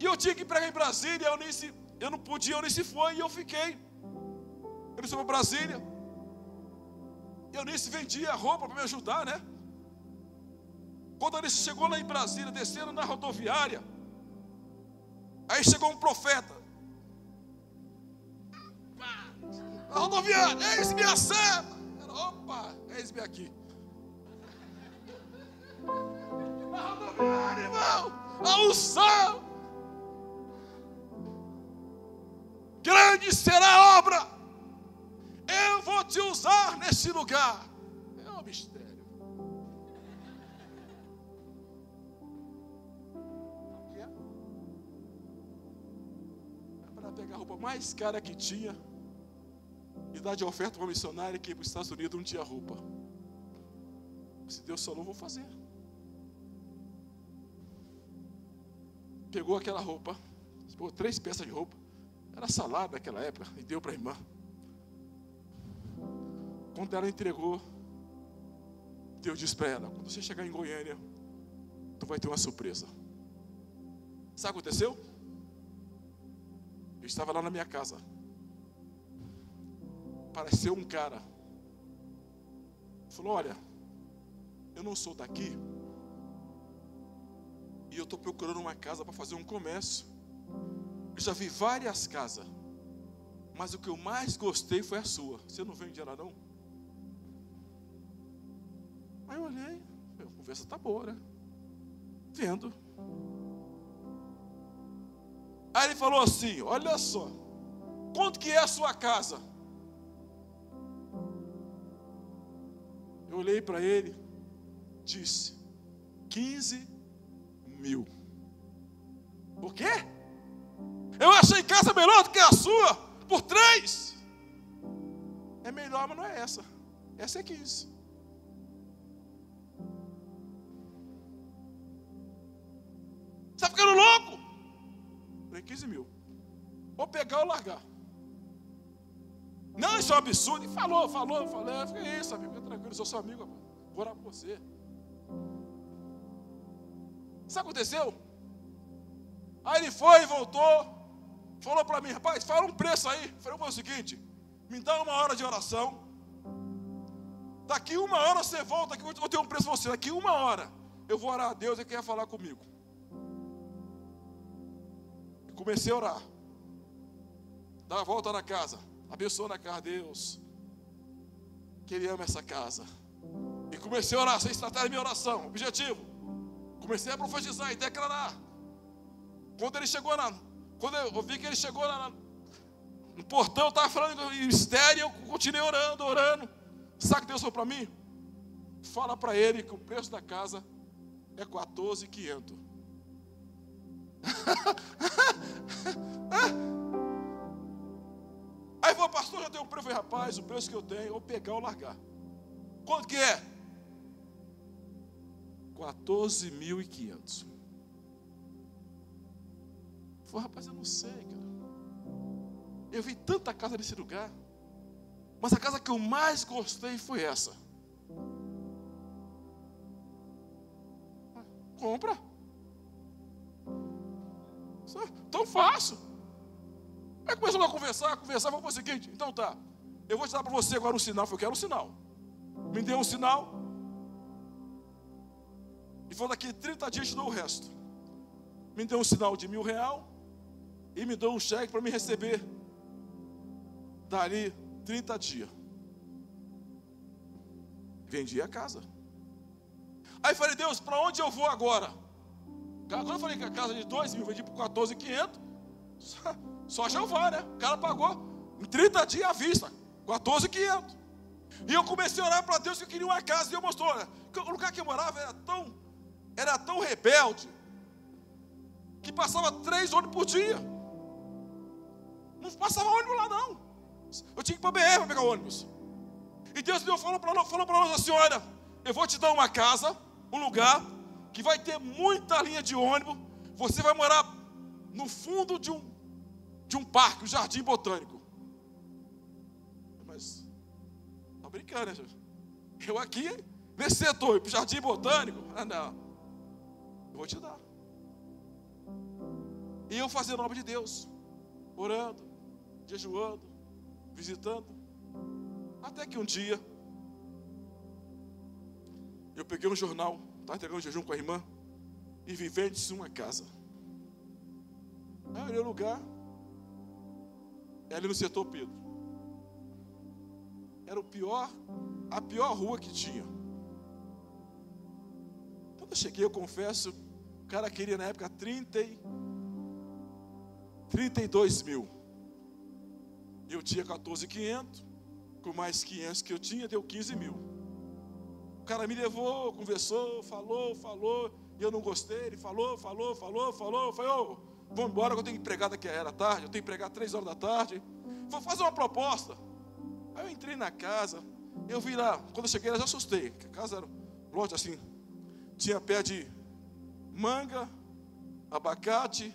E eu tinha que pregar em Brasília, eu, nem se, eu não podia, eu nem se foi, e eu fiquei. Eu disse para Brasília. Eu nem se vendia roupa para me ajudar, né? Quando ele chegou lá em Brasília, descendo na rodoviária, aí chegou um profeta. A rodoviária, eis-me a serva. Opa, eis-me aqui. A rodoviária, irmão, a unção. Grande será a obra. Eu vou te usar nesse lugar. É um mistério. Pegar a roupa mais cara que tinha e dar de oferta para uma missionária que para os Estados Unidos não tinha roupa. Se Deus falou, vou fazer. Pegou aquela roupa, pegou três peças de roupa, era salário naquela época, e deu para a irmã. Quando ela entregou, Deus disse para ela: quando você chegar em Goiânia, tu vai ter uma surpresa. Sabe o que aconteceu? Eu estava lá na minha casa. Apareceu um cara. Falou: Olha, eu não sou daqui. E eu estou procurando uma casa para fazer um comércio. Eu já vi várias casas. Mas o que eu mais gostei foi a sua. Você não vende ela não? Aí eu olhei. A conversa está boa, né? Vendo. Aí ele falou assim: Olha só, quanto que é a sua casa? Eu olhei para ele, disse: 15 mil. Por quê? Eu achei casa melhor do que a sua, por três. É melhor, mas não é essa. Essa é 15. Pegar ou largar. Não, isso é um absurdo. E falou, falou, falei, fica isso, amigo, fica tranquilo, sou seu amigo, vou orar por você. Sabe o que aconteceu? Aí ele foi e voltou, falou para mim, rapaz, fala um preço aí. Falei, vou o seguinte, me dá uma hora de oração. Daqui uma hora você volta, aqui eu tenho um preço para você. Daqui uma hora eu vou orar a Deus e quer falar comigo. Comecei a orar. Dá a volta na casa. Abençoa na casa, Deus. Que Ele ama essa casa. E comecei a orar, sem estratégia minha oração. Objetivo. Comecei a profetizar e declarar. Quando ele chegou na. Quando eu vi que ele chegou na, no portão, eu estava falando em mistério, eu continuei orando, orando. Sabe o que Deus falou para mim? Fala para ele que o preço da casa é 14,500. Aí falou, pastor, já tenho um preço. rapaz, o preço que eu tenho, eu vou pegar ou largar. Quanto que é? 14.500. Falei, rapaz, eu não sei, cara. Eu vi tanta casa nesse lugar. Mas a casa que eu mais gostei foi essa. Compra. Tão fácil. Aí começamos a conversar, a conversar, falou o seguinte, então tá, eu vou te dar para você agora um sinal, eu quero um sinal. Me deu um sinal, e falou daqui 30 dias te dou o resto. Me deu um sinal de mil real, e me deu um cheque para me receber dali 30 dias. Vendi a casa. Aí falei, Deus, para onde eu vou agora? Quando eu falei que a casa de 2 mil, vendi por 14,500. Só, Jeová, né? O cara pagou em 30 dias à vista, 14,500. E eu comecei a orar para Deus que eu queria uma casa. E Deus mostrou, o lugar que eu morava era tão, era tão rebelde, que passava três ônibus por dia. Não passava ônibus lá, não. Eu tinha que ir para BR para pegar ônibus. E Deus falou para nós, falou para nós assim: olha, eu vou te dar uma casa, um lugar que vai ter muita linha de ônibus. Você vai morar no fundo de um, de um parque, um jardim botânico. Mas, tá brincando, né, Eu aqui, nesse setor, o jardim botânico, ah não, eu vou te dar. E eu fazendo a obra de Deus, orando, jejuando, visitando. Até que um dia, eu peguei um jornal, estava entregando um jejum com a irmã, e vi vende-se uma casa. Aí eu olhei o lugar, ali no setor Pedro. Era o pior, a pior rua que tinha. Quando eu cheguei, eu confesso, o cara queria na época 30 e, 32 mil. Eu tinha 14,500, com mais 500 que eu tinha, deu 15 mil. O cara me levou, conversou, falou, falou, e eu não gostei. Ele falou, falou, falou, falou. Falei, ô, vamos embora que eu tenho que pregar daqui a era tarde, eu tenho que pregar três horas da tarde. Vou fazer uma proposta. Aí eu entrei na casa, eu vi lá, quando eu cheguei eu já assustei. A casa era loja assim, tinha pé de manga, abacate,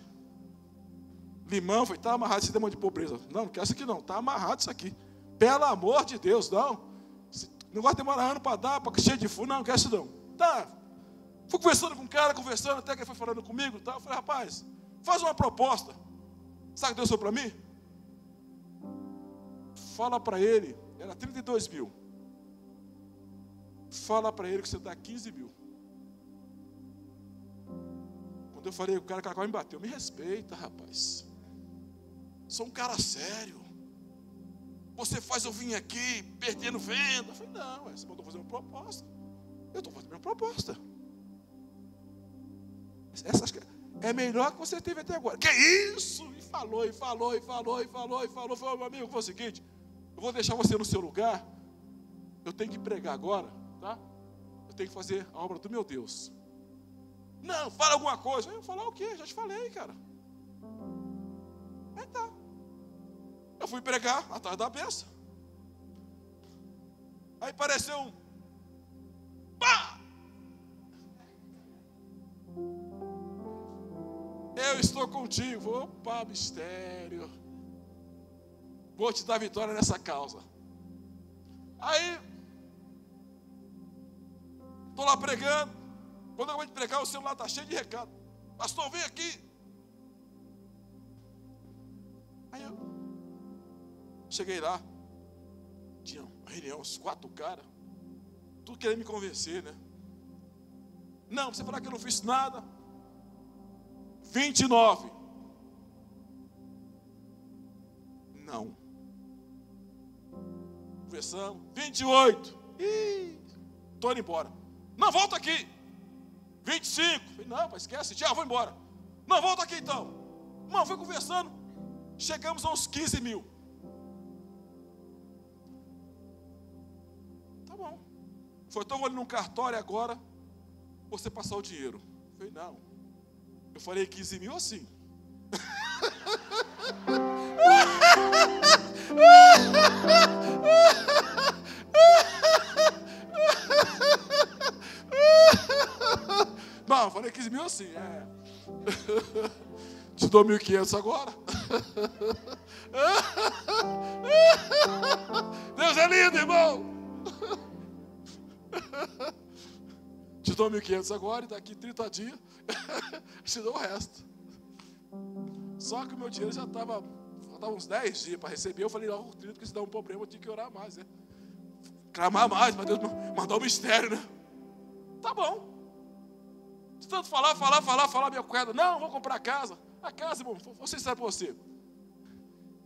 limão. Falei, está amarrado esse demônio de pobreza. Não, não quero isso aqui não, está amarrado isso aqui. Pelo amor de Deus, não. Não gosta de demorar ano para dar, para cheio de fundo, não, não quero isso não. Tá. Fui conversando com o cara, conversando, até que ele foi falando comigo tá? Eu falei, rapaz, faz uma proposta. Sabe o que Deus falou para mim? Fala para ele, era 32 mil. Fala para ele que você dá 15 mil. Quando eu falei, o cara, cara me bateu, me respeita, rapaz. Sou um cara sério. Você faz eu vir aqui perdendo venda. Eu falei, não, você mandou fazer uma proposta. Eu estou fazendo uma proposta. Essas, é melhor que você teve até agora. Que isso? E falou, e falou, e falou, e falou, e falou. Falou, meu amigo, foi o seguinte: eu vou deixar você no seu lugar. Eu tenho que pregar agora, tá? Eu tenho que fazer a obra do meu Deus. Não, fala alguma coisa. Eu falar o quê? Já te falei, cara. Aí tá. Eu fui pregar atrás da peça. Aí apareceu um. Pá! Eu estou contigo. Opa, mistério. Vou te dar vitória nessa causa. Aí, estou lá pregando. Quando eu vou te pregar, o celular está cheio de recado. Pastor, vem aqui. Aí eu Cheguei lá, tinha uma reunião, uns quatro caras, tudo querendo me convencer, né? Não, você falar que eu não fiz nada. 29. Não. Conversamos. 28. Ih, estou indo embora. Não, volta aqui. 25. Falei, não, esquece. Tchau, vou embora. Não, volta aqui então. Não, foi conversando. Chegamos a uns 15 mil. Foi, então eu vou ali num cartório agora, você passar o dinheiro. Falei, não. Eu falei 15 mil assim. Não, eu falei 15 mil assim, é. Te dou 1.500 agora. Deus é lindo, irmão. Te dou 1.500 agora e daqui 30 dias te dou o resto. Só que o meu dinheiro já estava faltavam uns 10 dias para receber. Eu falei, não, oh, que se dá um problema, eu tinha que orar mais, né? Clamar mais, para Deus mandar o mistério, né? Tá bom. De tanto falar, falar, falar, falar, minha cunhada, não, vou comprar casa. A casa, irmão, vou ser sincero para você.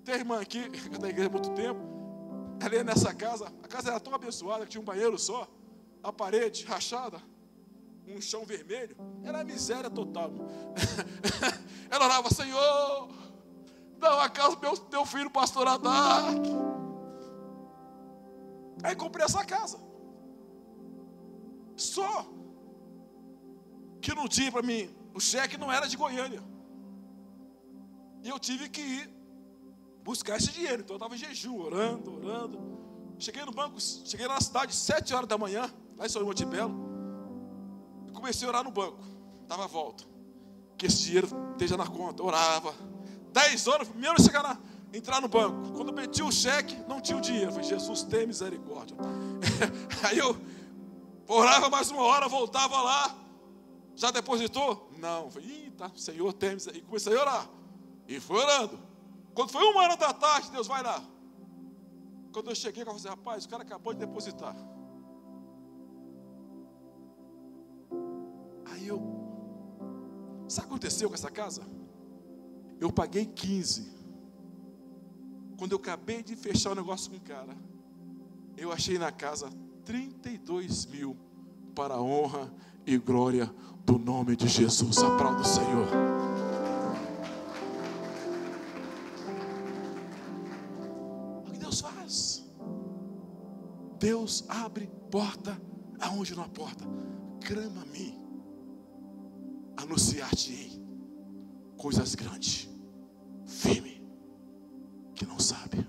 Tem irmã aqui, que na igreja há muito tempo, ela ia nessa casa, a casa era tão abençoada que tinha um banheiro só, a parede rachada, um chão vermelho, era miséria total. ela orava, Senhor, dá uma casa meu teu filho, pastor Adak. Aí comprei essa casa. Só que não tinha para mim, o cheque não era de Goiânia. E eu tive que ir buscar esse dinheiro. Então eu estava em jejum, orando, orando. Cheguei no banco, cheguei na cidade, sete horas da manhã, lá em São Monte Belo. Comecei a orar no banco. Dava a volta. Que esse dinheiro esteja na conta. Orava. Dez horas, primeiro chegar na, entrar no banco. Quando eu o cheque, não tinha o dinheiro. Eu falei, Jesus, tem misericórdia. Aí eu orava mais uma hora, voltava lá. Já depositou? Não. Falei, tá, Senhor, tem misericórdia. E comecei a orar. E fui orando. Quando foi uma hora da tarde, Deus vai lá. Quando eu cheguei, eu falei rapaz, o cara acabou de depositar. Sabe o que aconteceu com essa casa? Eu paguei 15. Quando eu acabei de fechar o negócio com o cara, eu achei na casa 32 mil para a honra e glória do nome de Jesus. Aplauda o Senhor. Deus abre porta aonde não há porta. Clama-me, anunciar-te-ei coisas grandes, firme, que não sabe.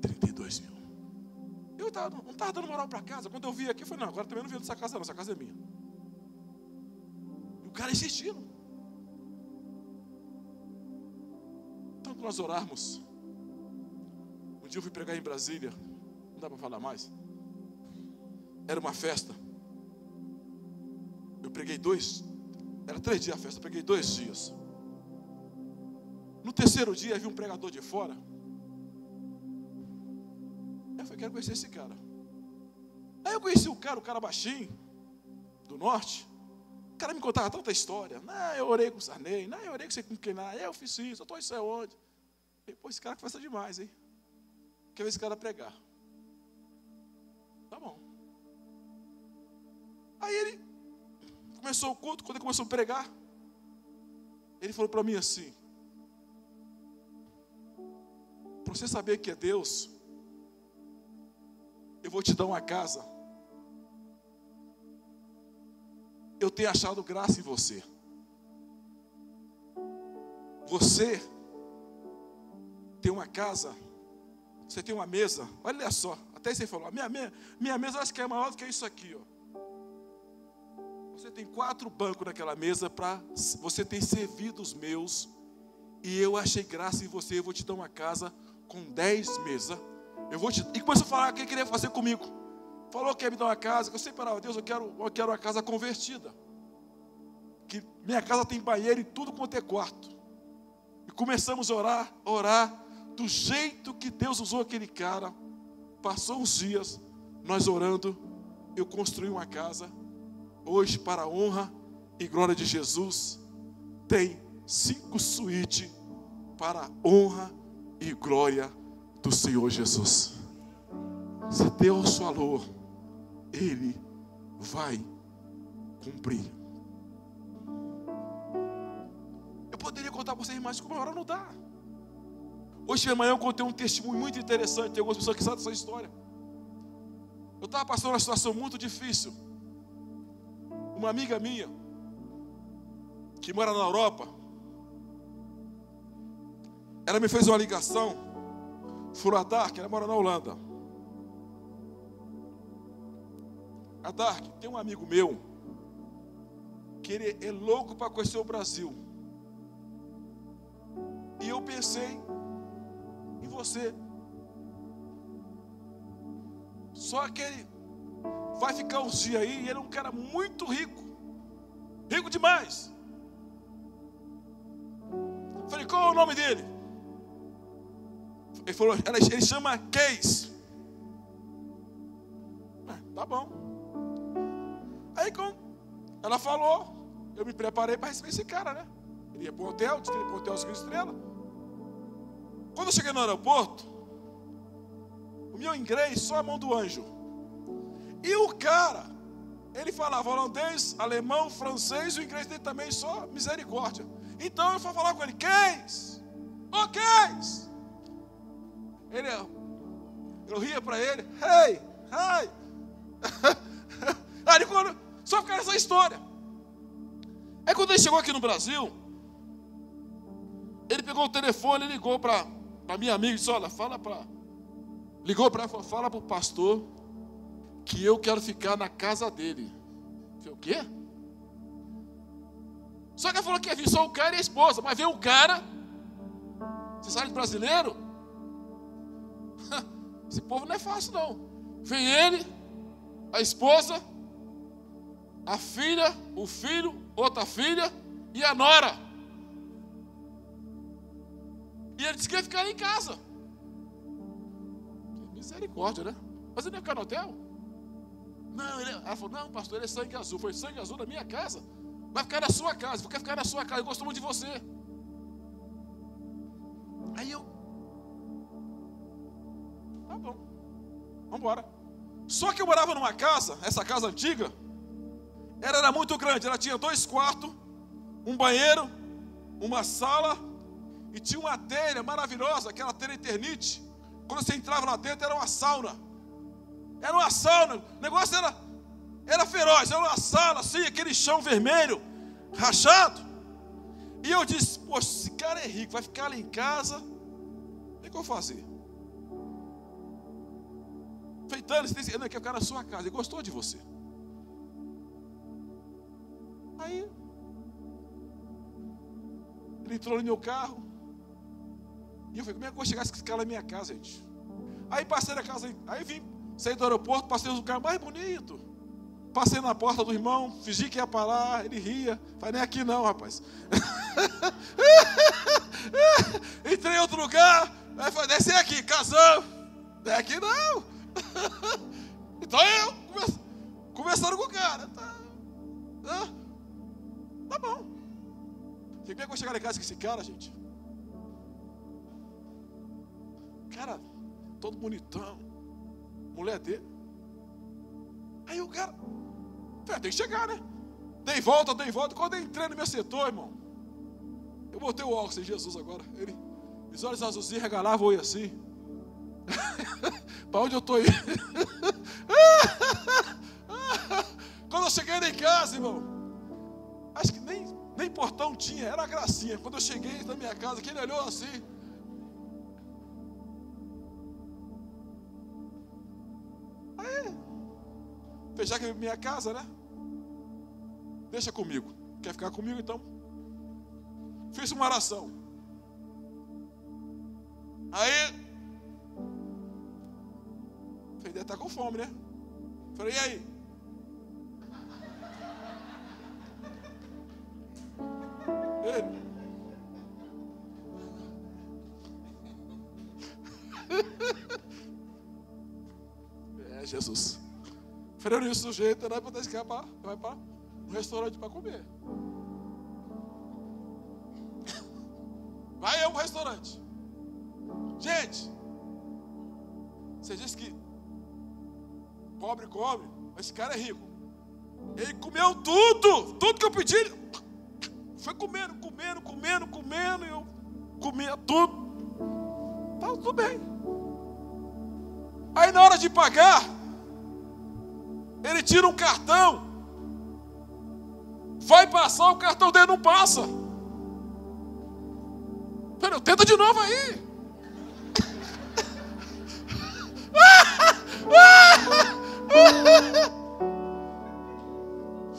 32 mil. Eu tava, não estava dando moral para casa. Quando eu vi aqui, eu falei, não, agora também não vi dessa casa, não, essa casa é minha. E o cara insistindo. Então, nós orarmos dia eu fui pregar em Brasília, não dá para falar mais. Era uma festa. Eu preguei dois, era três dias a festa, eu preguei dois dias. No terceiro dia, vi um pregador de fora. Eu falei, quero conhecer esse cara. Aí eu conheci o cara, o cara baixinho, do norte. O cara me contava tanta história. Não, eu orei com o Sarney. Não, eu orei com você com quem? Não, eu fiz isso, eu estou isso é onde. E, pô, esse cara conversa demais, hein? Quer ver esse cara pregar? Tá bom. Aí ele começou o culto, quando ele começou a pregar, ele falou para mim assim: Para você saber que é Deus, eu vou te dar uma casa. Eu tenho achado graça em você. Você tem uma casa você tem uma mesa, olha só, até você falou, minha, minha, minha mesa acho que é maior do que isso aqui, ó. Você tem quatro bancos naquela mesa para você ter servido os meus. E eu achei graça em você, eu vou te dar uma casa com dez mesas. Eu vou te... E começou a falar o que ele queria fazer comigo. Falou que ia me dar uma casa. Eu sempre falava, Deus, eu quero, eu quero uma casa convertida. Que minha casa tem banheiro e tudo quanto é quarto. E começamos a orar, orar do jeito que Deus usou aquele cara. Passou uns dias, nós orando, eu construí uma casa. Hoje, para a honra e glória de Jesus, tem cinco suítes para a honra e glória do Senhor Jesus. Se Deus falou, Ele vai cumprir. Eu poderia contar para vocês mais, como a hora não dá. Hoje de manhã eu contei um testemunho muito interessante. Tem algumas pessoas que sabem dessa história. Eu estava passando uma situação muito difícil. Uma amiga minha, que mora na Europa, ela me fez uma ligação. Furadar, que ela mora na Holanda. A Dark, tem um amigo meu que ele é louco para conhecer o Brasil. E eu pensei em você. Só que ele vai ficar uns dias aí e ele é um cara muito rico. Rico demais. Falei, qual é o nome dele? Ele falou, ele chama Case. Ah, tá bom. Aí quando ela falou, eu me preparei para receber esse cara, né? Ele ia para o hotel, disse que ele ia para o hotel cinco estrelas. Quando eu cheguei no aeroporto, o meu inglês só a mão do anjo. E o cara, ele falava holandês, alemão, francês, o inglês dele também só misericórdia. Então eu fui falar com ele, Case, ô oh. Ele, eu ria para ele, hey, hey. Aí quando, só ficar nessa história. É quando ele chegou aqui no Brasil, ele pegou o telefone e ligou para minha amiga e disse: Olha, fala para. Ligou para ela fala para o pastor que eu quero ficar na casa dele. Falei, o quê? Só que ela falou que ia vir só o cara e a esposa, mas veio o cara. Você sabe de brasileiro? Esse povo não é fácil, não. Vem ele, a esposa, a filha, o filho, outra filha e a nora. E ele disse que ia ficar em casa. Misericórdia, né? Mas ele ia ficar no hotel? Não, ele, ela falou, não, pastor, ele é sangue azul. Foi sangue azul na minha casa. Vai ficar na sua casa, quer ficar na sua casa, eu gosto muito de você. Aí eu. Tá bom. Vamos embora. Só que eu morava numa casa, essa casa antiga, ela era muito grande, ela tinha dois quartos, um banheiro, uma sala e tinha uma telha maravilhosa, aquela telha eternite. Quando você entrava lá dentro era uma sauna. Era uma sauna, o negócio era, era feroz, era uma sala assim, aquele chão vermelho, rachado. E eu disse, poxa, esse cara é rico, vai ficar ali em casa. O que eu vou fazer? Feitando, você tem, não, quer ficar na sua casa, ele gostou de você. Aí, ele entrou no meu carro. E eu falei, como é que eu vou chegar esse cara na minha casa, gente? Aí passei na casa, aí vim Saí do aeroporto, passei no lugar mais bonito. Passei na porta do irmão, fingi que ia parar, ele ria. Falei, nem aqui não, rapaz. Entrei em outro lugar, aí falei, desce aqui, casamos. É aqui não. então eu, conversando com o cara. Tá, tá, tá bom. É que eu chegar em casa com esse cara, gente? Cara, todo bonitão mulher dele. Aí o cara, tem que chegar, né? Dei volta, dei volta. Quando eu entrei no meu setor, irmão, eu botei o óculos em Jesus agora. Ele, os olhos azulzinhos regalavam o assim. Para onde eu estou indo? Quando eu cheguei em casa, irmão, acho que nem, nem portão tinha, era gracinha. Quando eu cheguei na minha casa, que ele olhou assim. Fechar aqui minha casa, né? Deixa comigo. Quer ficar comigo então? Fiz uma oração. Aí. Falei, deve estar com fome, né? Falei, e aí? Ele. É, Jesus. Freio isso do jeito, não é para escapar, vai para um restaurante para comer. Vai é um restaurante. Gente, você disse que pobre come, mas esse cara é rico. Ele comeu tudo, tudo que eu pedi. Foi comendo, comendo, comendo, comendo, eu comia tudo. Tá tudo bem. Aí na hora de pagar, ele tira um cartão. Vai passar, o cartão dele não passa. Pera, tenta de novo aí.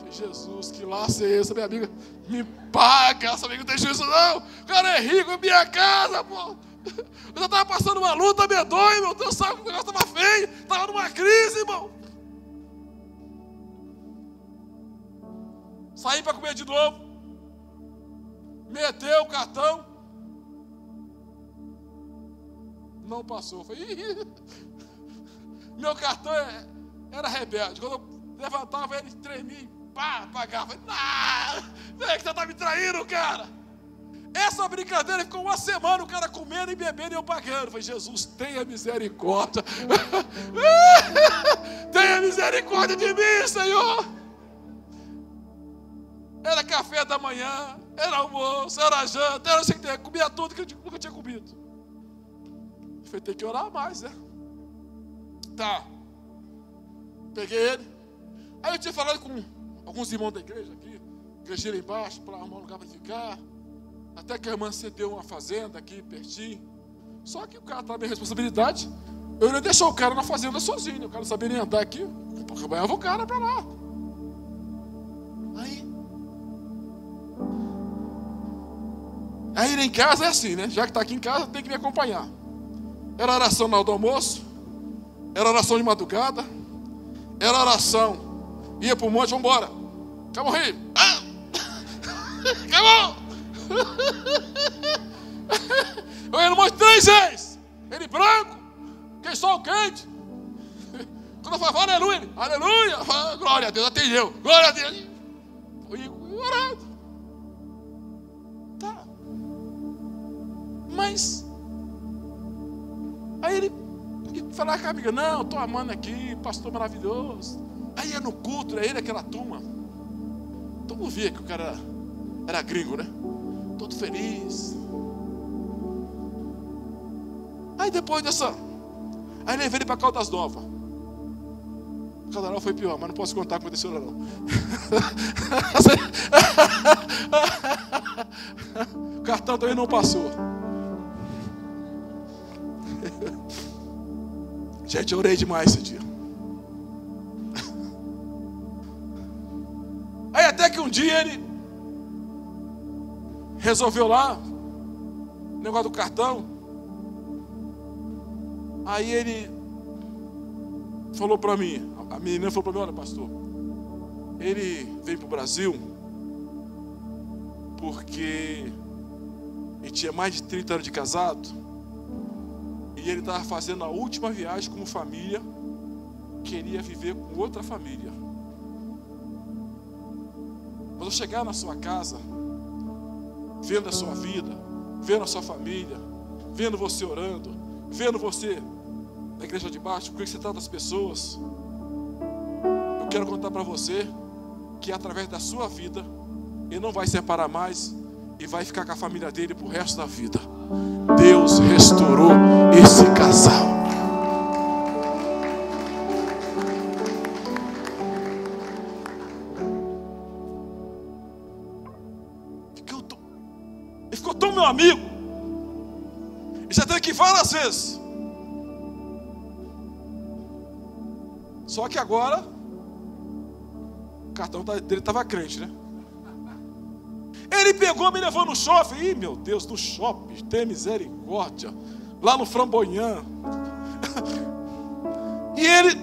Jesus, que laço é esse, minha amiga? Me paga, essa amiga não tem juízo não. O cara é rico, é minha casa, pô. Eu já estava passando uma luta medonha, meu Deus, sabe que o negócio estava feio, estava numa crise, irmão. Saí para comer de novo. Meteu o cartão. não passou. Eu falei, meu cartão é- era rebelde. Quando eu levantava, ele tremia, pá, pagava. Não, é que você tá me traindo, cara. Essa brincadeira ficou uma semana, o cara comendo e bebendo e eu pagando. Eu falei, Jesus, tenha misericórdia. tenha misericórdia de mim, Senhor. Era café da manhã, era almoço, era janta, era sem ter, comia tudo que eu nunca tinha comido. Eu falei, tem que orar mais, né? Tá. Peguei ele. Aí eu tinha falado com alguns irmãos da igreja aqui, igreja embaixo, para arrumar um lugar para ficar. Até que a irmã cedeu uma fazenda aqui pertinho. Só que o cara tá minha responsabilidade. Eu ia deixar o cara na fazenda sozinho. O cara não sabia nem andar aqui. Eu acompanhava o cara para lá. Aí. Aí em casa é assim, né? Já que está aqui em casa, tem que me acompanhar. Era oração na hora do almoço. Era oração de madrugada. Era oração. Ia para o monte, vamos embora. Acabou rir. Ah! Acabou! Eu no monte três vezes. Ele branco, quem sol quente. Quando eu falava aleluia, ele, aleluia, glória a Deus, atendeu, glória a Deus. Fui orando. Tá. Mas, aí ele, ele falava com a amiga, não, estou amando aqui, pastor maravilhoso. Aí ia no culto, era ele, aquela turma. Todo mundo via que o cara era, era gringo, né? Todo feliz. Aí depois dessa. Aí levei ele para Caldas Novas. Caldas Nova foi pior, mas não posso contar o que aconteceu lá não. o cartão também não passou. Gente, eu orei demais esse dia. Aí até que um dia ele resolveu lá o negócio do cartão. Aí ele falou para mim, a menina falou para mim, olha pastor, ele veio para o Brasil porque ele tinha mais de 30 anos de casado e ele estava fazendo a última viagem como família, queria viver com outra família. Quando eu chegar na sua casa, vendo a sua vida, vendo a sua família, vendo você orando, vendo você na igreja de baixo, porque você trata as pessoas. Eu quero contar para você que através da sua vida, ele não vai separar mais e vai ficar com a família dele pro resto da vida. Deus restaurou esse casal. Amigo. E já teve que várias vezes. Só que agora, o cartão tá, dele estava crente, né? Ele pegou, me levou no shopping. Ih, meu Deus, no shopping, tem misericórdia. Lá no Framboyã. e ele,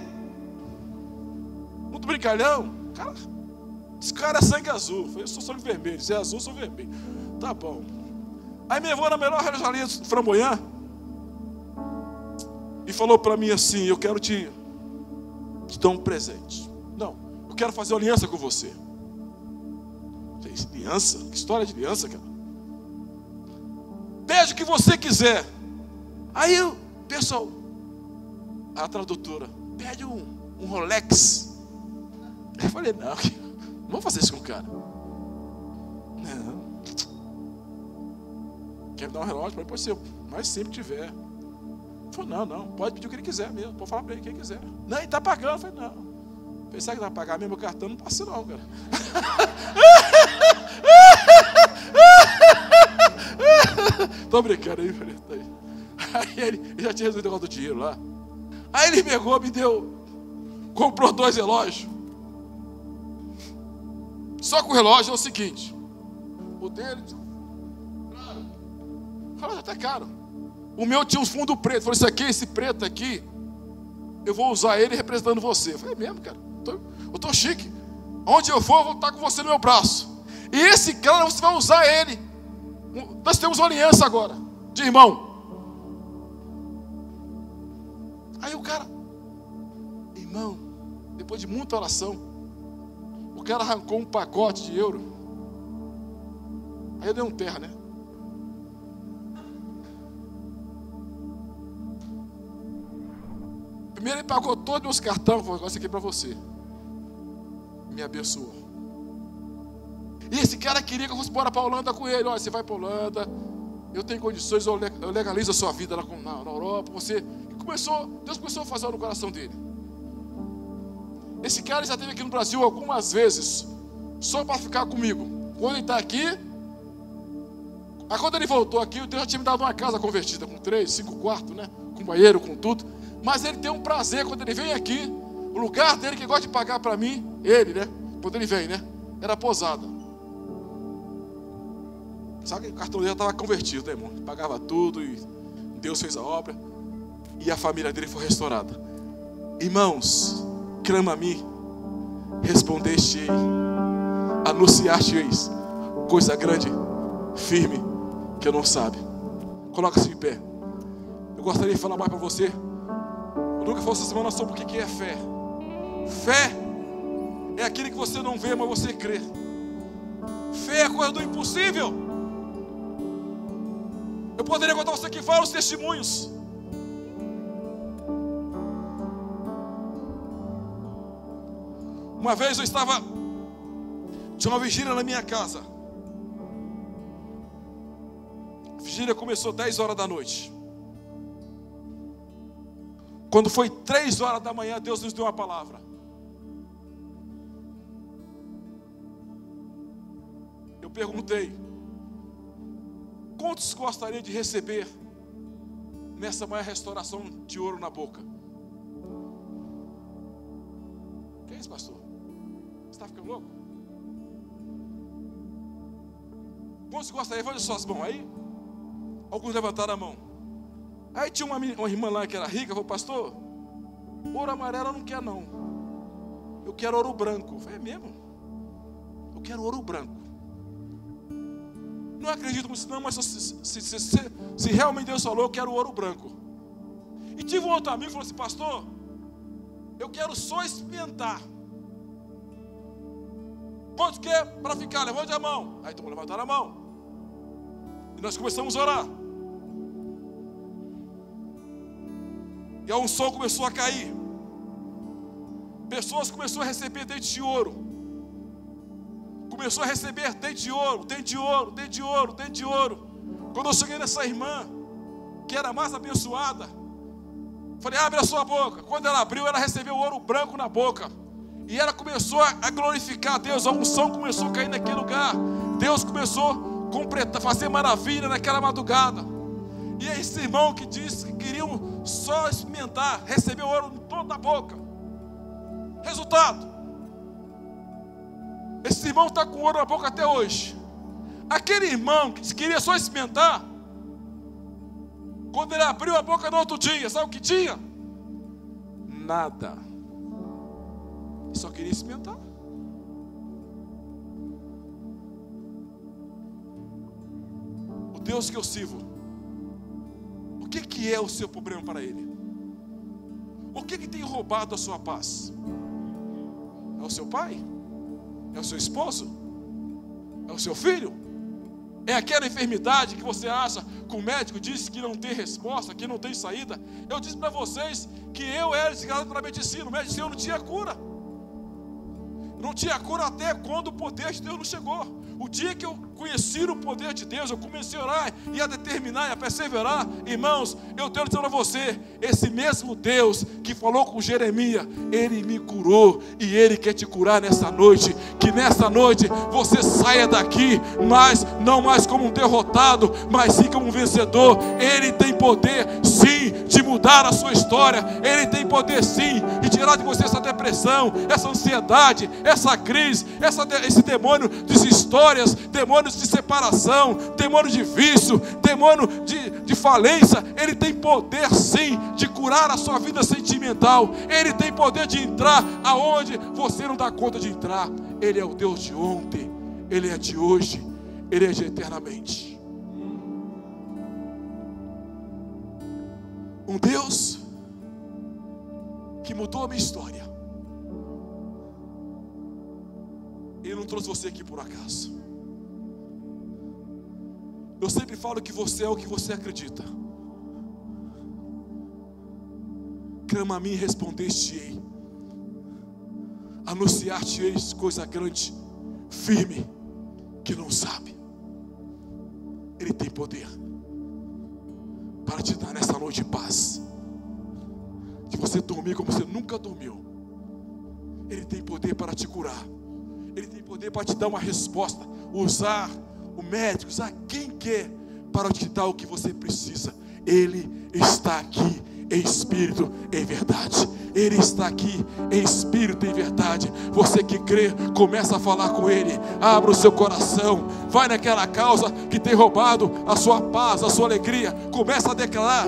muito brincalhão, cara, esse cara é sangue azul. Eu sou sangue vermelho. Se é azul, sou vermelho. Tá bom. Aí me levou na melhor relojaria do Framboyã e falou para mim assim: Eu quero te, te dar um presente. Não, eu quero fazer aliança com você. Aliança? Que história de aliança, cara? Pede o que você quiser. Aí o pessoal, a tradutora, pede um, um Rolex. Eu falei: Não, não vou fazer isso com o cara. Não. Quer me dar um relógio? Pode, ser, mas sempre tiver. Falou, não, não, pode pedir o que ele quiser mesmo. Pode falar para ele o que ele quiser. Não, ele está pagando. Falei, não. Pensar que vai pagar mesmo o cartão, não passa não, cara. Tô brincando aí, falei. Aí ele, ele já tinha resolvido o negócio do dinheiro lá. Aí ele pegou, me deu, comprou dois relógios. Só que o relógio é o seguinte: o dele Fala, tá caro. O meu tinha um fundo preto. Falei, isso aqui, esse preto aqui, eu vou usar ele representando você. Eu falei, é mesmo, cara. Eu tô chique. Onde eu for, eu vou estar com você no meu braço. E esse cara, você vai usar ele. Nós temos uma aliança agora, de irmão. Aí o cara, irmão, depois de muita oração, o cara arrancou um pacote de euro. Aí eu dei um terra, né? Primeiro ele pagou todos meus cartões, falou, isso aqui é para você. Me abençoou. E esse cara queria que eu fosse embora para a Holanda com ele. Olha, você vai para a Holanda, eu tenho condições, eu legalizo a sua vida lá na, na Europa. Você e começou, Deus começou a fazer no coração dele. Esse cara já esteve aqui no Brasil algumas vezes, só para ficar comigo. Quando ele está aqui, aí quando ele voltou aqui, o Deus já tinha me dado uma casa convertida, com três, cinco quartos, né? Com banheiro, com tudo. Mas ele tem um prazer quando ele vem aqui. O lugar dele que gosta de pagar para mim, ele, né? Quando ele vem, né? Era posada. Sabe que o cartão dele estava convertido, né, irmão? Pagava tudo e Deus fez a obra. E a família dele foi restaurada. Irmãos, clama a mim, respondeste-ei, anunciaste-eis, coisa grande, firme, que eu não sabe. Coloca-se em pé. Eu gostaria de falar mais para você. Nunca fosse semana sobre o que é fé. Fé é aquele que você não vê, mas você crê. Fé é coisa do impossível. Eu poderia contar você que fala os testemunhos. Uma vez eu estava, tinha uma vigília na minha casa. A vigília começou 10 horas da noite. Quando foi três horas da manhã, Deus nos deu uma palavra. Eu perguntei: quantos gostariam de receber nessa manhã restauração de ouro na boca? Que é isso, pastor? Você está ficando louco? Quantos gostariam? Levante suas mãos aí. Alguns levantaram a mão. Aí tinha uma, uma irmã lá que era rica, falou, pastor, ouro amarelo eu não quero não. Eu quero ouro branco. Eu falei, é mesmo? Eu quero ouro branco. Não acredito nisso não, mas se, se, se, se, realmente Deus falou, eu quero ouro branco. E tive um outro amigo que falou assim, pastor, eu quero só experimentar. Quanto quer para ficar? Levante a mão. Aí mundo levantaram a mão. E nós começamos a orar. E a unção começou a cair. Pessoas começaram a receber dente de ouro. Começou a receber dente de ouro, dente de ouro, dente de ouro, dente de ouro. Quando eu cheguei nessa irmã, que era mais abençoada, falei: abre a sua boca. Quando ela abriu, ela recebeu ouro branco na boca. E ela começou a glorificar a Deus. A unção começou a cair naquele lugar. Deus começou a fazer maravilha naquela madrugada. E esse irmão que disse que queriam só experimentar, recebeu ouro em toda a boca. Resultado: esse irmão está com ouro na boca até hoje. Aquele irmão que queria só experimentar, quando ele abriu a boca no outro dia, sabe o que tinha? Nada. Só queria experimentar. O Deus que eu sirvo que, que é o seu problema para Ele? O que, que tem roubado a sua paz? É o seu pai? É o seu esposo? É o seu filho? É aquela enfermidade que você acha que o médico disse que não tem resposta, que não tem saída? Eu disse para vocês que eu era desligado pela medicina, o médico disse eu não tinha cura. Não tinha cura até quando o poder de Deus não chegou. O dia que eu conheci o poder de Deus, eu comecei a orar e a determinar e a perseverar. Irmãos, eu tenho dizer para você: esse mesmo Deus que falou com Jeremias, ele me curou e ele quer te curar nessa noite. Que nessa noite você saia daqui, mas não mais como um derrotado, mas sim como um vencedor. Ele tem poder, sim, de mudar a sua história. Ele tem poder, sim, de tirar de você essa depressão, essa ansiedade, essa crise, essa, esse demônio de história histórias, demônios de separação, demônio de vício, demônio de, de falência. Ele tem poder sim de curar a sua vida sentimental. Ele tem poder de entrar aonde você não dá conta de entrar. Ele é o Deus de ontem, Ele é de hoje, Ele é de eternamente. Um Deus mudou a minha história. Ele não trouxe você aqui por acaso. Eu sempre falo que você é o que você acredita. Clama a mim e respondeste-ei. Anunciar-te-eis coisa grande, firme, que não sabe. Ele tem poder para te dar nessa noite paz. De você dormir como você nunca dormiu. Ele tem poder para te curar. Ele tem poder para te dar uma resposta. Usar o médico, usar quem quer para te dar o que você precisa. Ele está aqui em espírito, em verdade. Ele está aqui em espírito, em verdade. Você que crê, começa a falar com Ele. Abra o seu coração. Vai naquela causa que tem roubado a sua paz, a sua alegria. Começa a declarar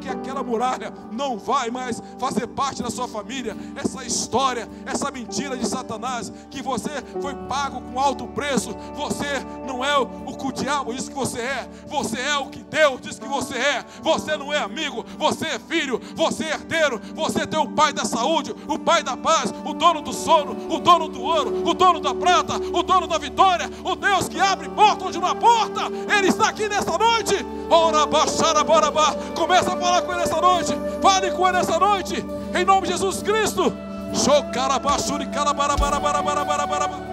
que aquela muralha não vai mais fazer parte da sua família. Essa história, essa mentira de Satanás, que você foi pago com alto preço. Você não é o que o diabo diz que você é. Você é o que Deus diz que você é. Você não é amigo, você é filho, você é herdeiro, você tem o pai da saúde, o pai da paz, o dono do sono, o dono do ouro, o dono da prata, o dono da vitória, o Deus que abre porta onde não há porta. Ele está aqui nesta noite. Ora, baixara, bora, Começa a falar com ele nessa noite. Fale com ele nessa noite. Em nome de Jesus Cristo. Shokarabashuri, karabarabarabarabarabarabara.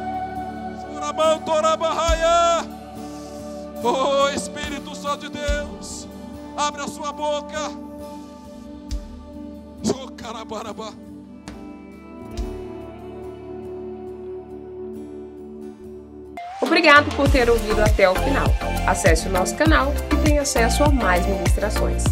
Oh Espírito Santo de Deus, abre a sua boca. Shokarabarabá. Obrigado por ter ouvido até o final. Acesse o nosso canal e tenha acesso a mais ministrações.